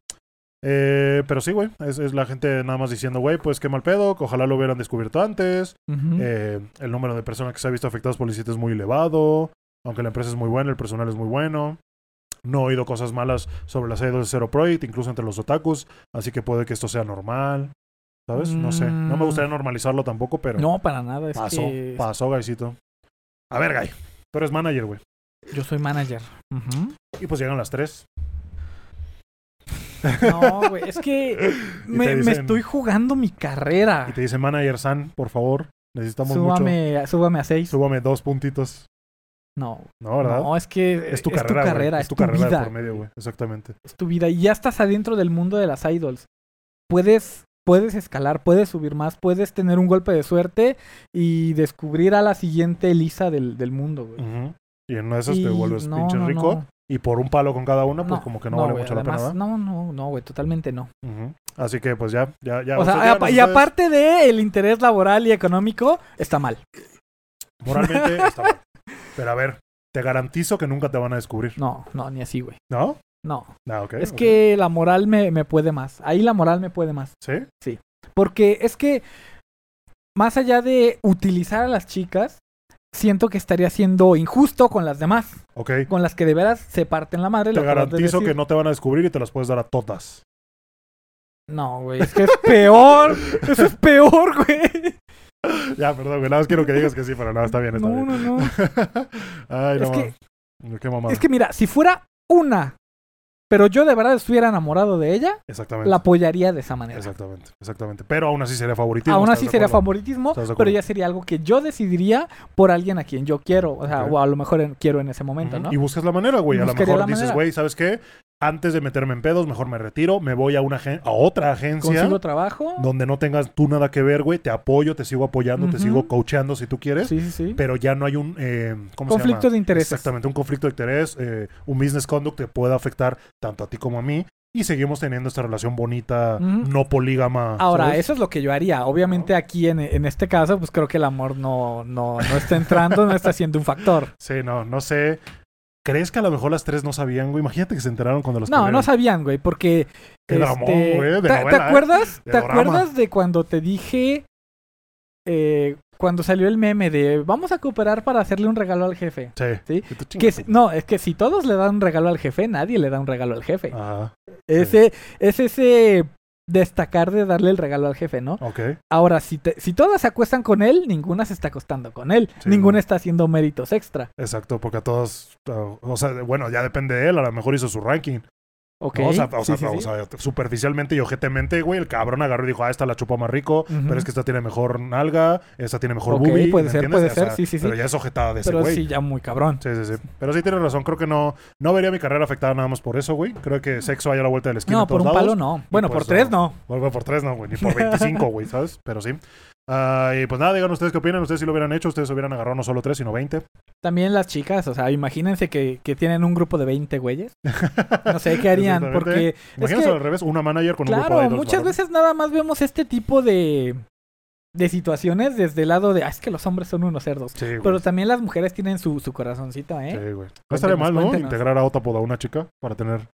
Eh, pero sí, güey. Es, es la gente nada más diciendo, güey, pues qué mal pedo, que ojalá lo hubieran descubierto antes. Eh, el número de personas que se ha visto afectadas por el sitio es muy elevado. Aunque la empresa es muy buena, el personal es muy bueno. No he oído cosas malas sobre las idols de Zero Project, incluso entre los otakus. Así que puede que esto sea normal. ¿Sabes? No sé. No me Mm. gustaría normalizarlo tampoco, pero no, para nada. Es pasó. que Pasó, Gaisito. A ver, Guy. Tú eres manager, güey. yo soy manager. Y pues llegan las tres. No, güey, es que me, estoy jugando mi carrera. Y te dice, manager San, por favor. Necesitamos mucho. Súbame, súbame a seis. Súbame dos puntitos. No, No, ¿verdad? no, es que es tu carrera, güey. es, Es tu tu carrera de vida. por medio, güey. Exactamente. Es tu vida. Y ya estás adentro del mundo de las idols. Puedes, puedes escalar, puedes subir más, puedes tener un golpe de suerte y descubrir a la siguiente Lisa del, del mundo, güey. Y en una de esas te vuelves no, pinche no, rico. No. Y por un palo con cada una, pues No, como que no, vale güey, mucho la pena, ¿verdad? No, no, no, güey, totalmente no. Así que pues ya, ya, ya. o sea, y aparte de el interés laboral y económico, está mal. Moralmente está mal. Pero a ver, te garantizo que nunca te van a descubrir. No, no, ni así, güey. ¿No? No. Ah, es que la moral me, me puede más. Ahí la moral me puede más. ¿Sí? Porque es que, más allá de utilizar a las chicas, siento que estaría siendo injusto con las demás. Ok. Con las que de veras se parten la madre. Te de garantizo que no te van a descubrir y te las puedes dar a todas. No, güey, es que es peor. Eso es peor, güey. ya, perdón, güey. Nada más quiero que digas que sí, pero no, está bien, está No, bien. no, no. Ay, no. Es que-. Qué mamada. Es que mira, si fuera una, pero yo de verdad estuviera enamorado de ella, Exactamente. la apoyaría de esa manera. Exactamente, exactamente. Pero aún así sería favoritismo. Aún ¿estás así sería favoritismo, ¿Estás de pero ya sería algo que yo decidiría por alguien a quien yo quiero. O sea, o a lo mejor en- quiero en ese momento. ¿no? Y buscas la manera, güey. A lo mejor dices, güey, ¿sabes qué? Antes de meterme en pedos, mejor me retiro, me voy a una a otra agencia Consigo trabajo. donde no tengas tú nada que ver, güey. Te apoyo, te sigo apoyando, te sigo coacheando si tú quieres. Sí, sí, sí. Pero ya no hay un eh, ¿cómo se Conflicto llama? de intereses. Exactamente, un conflicto de interés, eh, un business conduct que pueda afectar tanto a ti como a mí. Y seguimos teniendo esta relación bonita, no polígama. Ahora, ¿sabes? eso es lo que yo haría. Obviamente aquí en, en este caso, pues creo que el amor no, no, no está entrando, no está siendo un factor. Sí, no, no sé. ¿Crees que a lo mejor las tres no sabían, güey? Imagínate que se enteraron cuando las No, no sabían, güey, porque... Qué dramón, güey, de ¿te, novela, te ¿eh? acuerdas, De ¿te drama. acuerdas de cuando te dije... eh, cuando salió el meme de vamos a cooperar para hacerle un regalo al jefe? Sí. Sí. Que no, es que si todos le dan un regalo al jefe, nadie le da un regalo al jefe. Ajá. Ese, es ese destacar de darle el regalo al jefe, ¿no? Ok. Ahora, si, te- si todas se acuestan con él, ninguna se está acostando con él. Sí, ninguna no. está haciendo méritos extra. Exacto, porque a todos, o sea, bueno, ya depende de él, a lo mejor hizo su ranking. Ok. ¿no? O sea, o sí, sea, sí, o sí. sea, superficialmente y ojetemente, güey, el cabrón agarró y dijo, ah, esta la chupa más rico, pero es que esta tiene mejor nalga, esta tiene mejor Ok, boobie. puede ¿me ser, entiendes? puede ser, sí, sí, sí. Pero ya es ojetada de ese Pero güey. sí, ya muy cabrón. Sí, sí, sí. Pero sí tienes razón, creo que no, no vería mi carrera afectada nada más por eso, güey. Creo que sexo hay a la vuelta de la esquina. No, por un palo no. Bueno, pues, por tres no. Vuelve por tres, no, güey. Ni por 25, güey, ¿sabes? Pero sí. Ah, y pues nada, digan ustedes qué opinan. Ustedes si lo hubieran hecho, ustedes hubieran agarrado no solo tres, sino 20. También las chicas, o sea, imagínense que, que tienen un grupo de 20 güeyes. No sé qué harían, porque es Imagínense que, al revés, una manager con un grupo de claro, muchas varones. veces nada más vemos este tipo de, de situaciones desde el lado de, ah, es que los hombres son unos cerdos. Sí. Pero también las mujeres tienen su, su corazoncito, ¿eh? Sí, güey. No estaría mal, ¿no? Integrar a Otapod a una chica para tener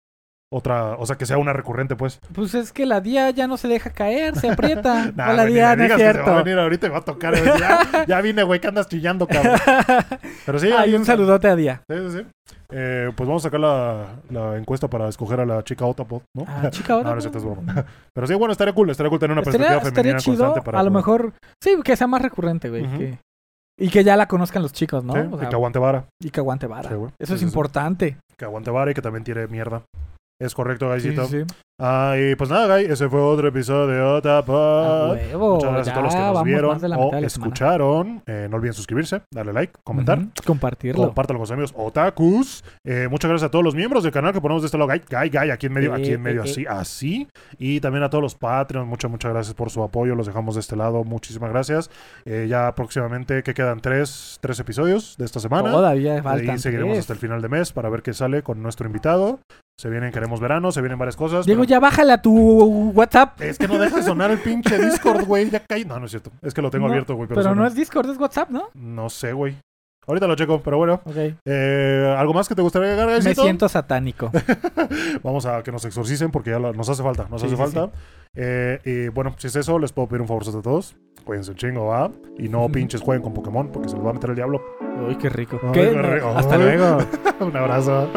otra, o sea, que sea una recurrente, pues. Pues es que la día ya no se deja caer, se aprieta. Nah, día, le no es digas que se va a cierto. venir ahorita y va a tocar. ya, ya vine, güey, que andas chillando, cabrón. Pero sí, Ay, ahí un está. saludote a Día. Sí, sí, sí. Eh, pues vamos a sacar la, la encuesta para escoger a la chica Otapod, ¿no? Ah, chica, No, no cierto, broma. Pero sí, bueno, estaría cool, estaría cool tener una Estaría, perspectiva estaría femenina chido, constante para a lo mejor, sí, que sea más recurrente, güey. Que- y que ya la conozcan los chicos, ¿no? Sí, O sea, y que aguante vara. y que aguante vara. Sí. Eso Sí, es importante. Que aguante vara y que también tire mierda. Es correcto, Sí, Gaisito. sí, sí. Ah, y pues nada, Guy, ese fue otro episodio de Otapa. Muchas gracias a todos los que nos vieron o escucharon. Eh, no olviden suscribirse, darle like, comentar. Ujú, Compartirlo. Compártanlo con sus amigos otakus. Eh, muchas gracias a todos los miembros del canal que ponemos de este lado. Guy, Guy, Guy, aquí en medio, Eh, aquí en medio, así, así. Y también a todos los Patreons. Muchas, muchas gracias por su apoyo. Los dejamos de este lado. Muchísimas gracias. Eh, ya próximamente, que quedan tres, tres episodios de esta semana. Todavía faltan ahí seguiremos tres. hasta el final de mes para ver qué sale con nuestro invitado. Se vienen Queremos Verano, se vienen varias cosas. Diego, ya bájale a tu WhatsApp. Es que no deja de sonar el pinche Discord, güey. Ya caí. No, no es cierto. Es que lo tengo No, abierto, güey. Pero, Pero, no es Discord, es WhatsApp, ¿no? No sé, güey. Ahorita lo checo, pero bueno. Ok. Eh, ¿Algo más que te gustaría agregar, Me Gaisito? siento satánico. Vamos a que nos exorcicen porque ya lo- nos hace falta. Nos Sí, hace sí, falta. Eh, y bueno, si es eso, les puedo pedir un favor a todos. Cuídense un chingo, ¿va? Y no pinches jueguen con Pokémon porque se los va a meter el diablo. Uy, qué rico. Ay, ¿Qué? qué rico. Hasta Ay. luego. un abrazo.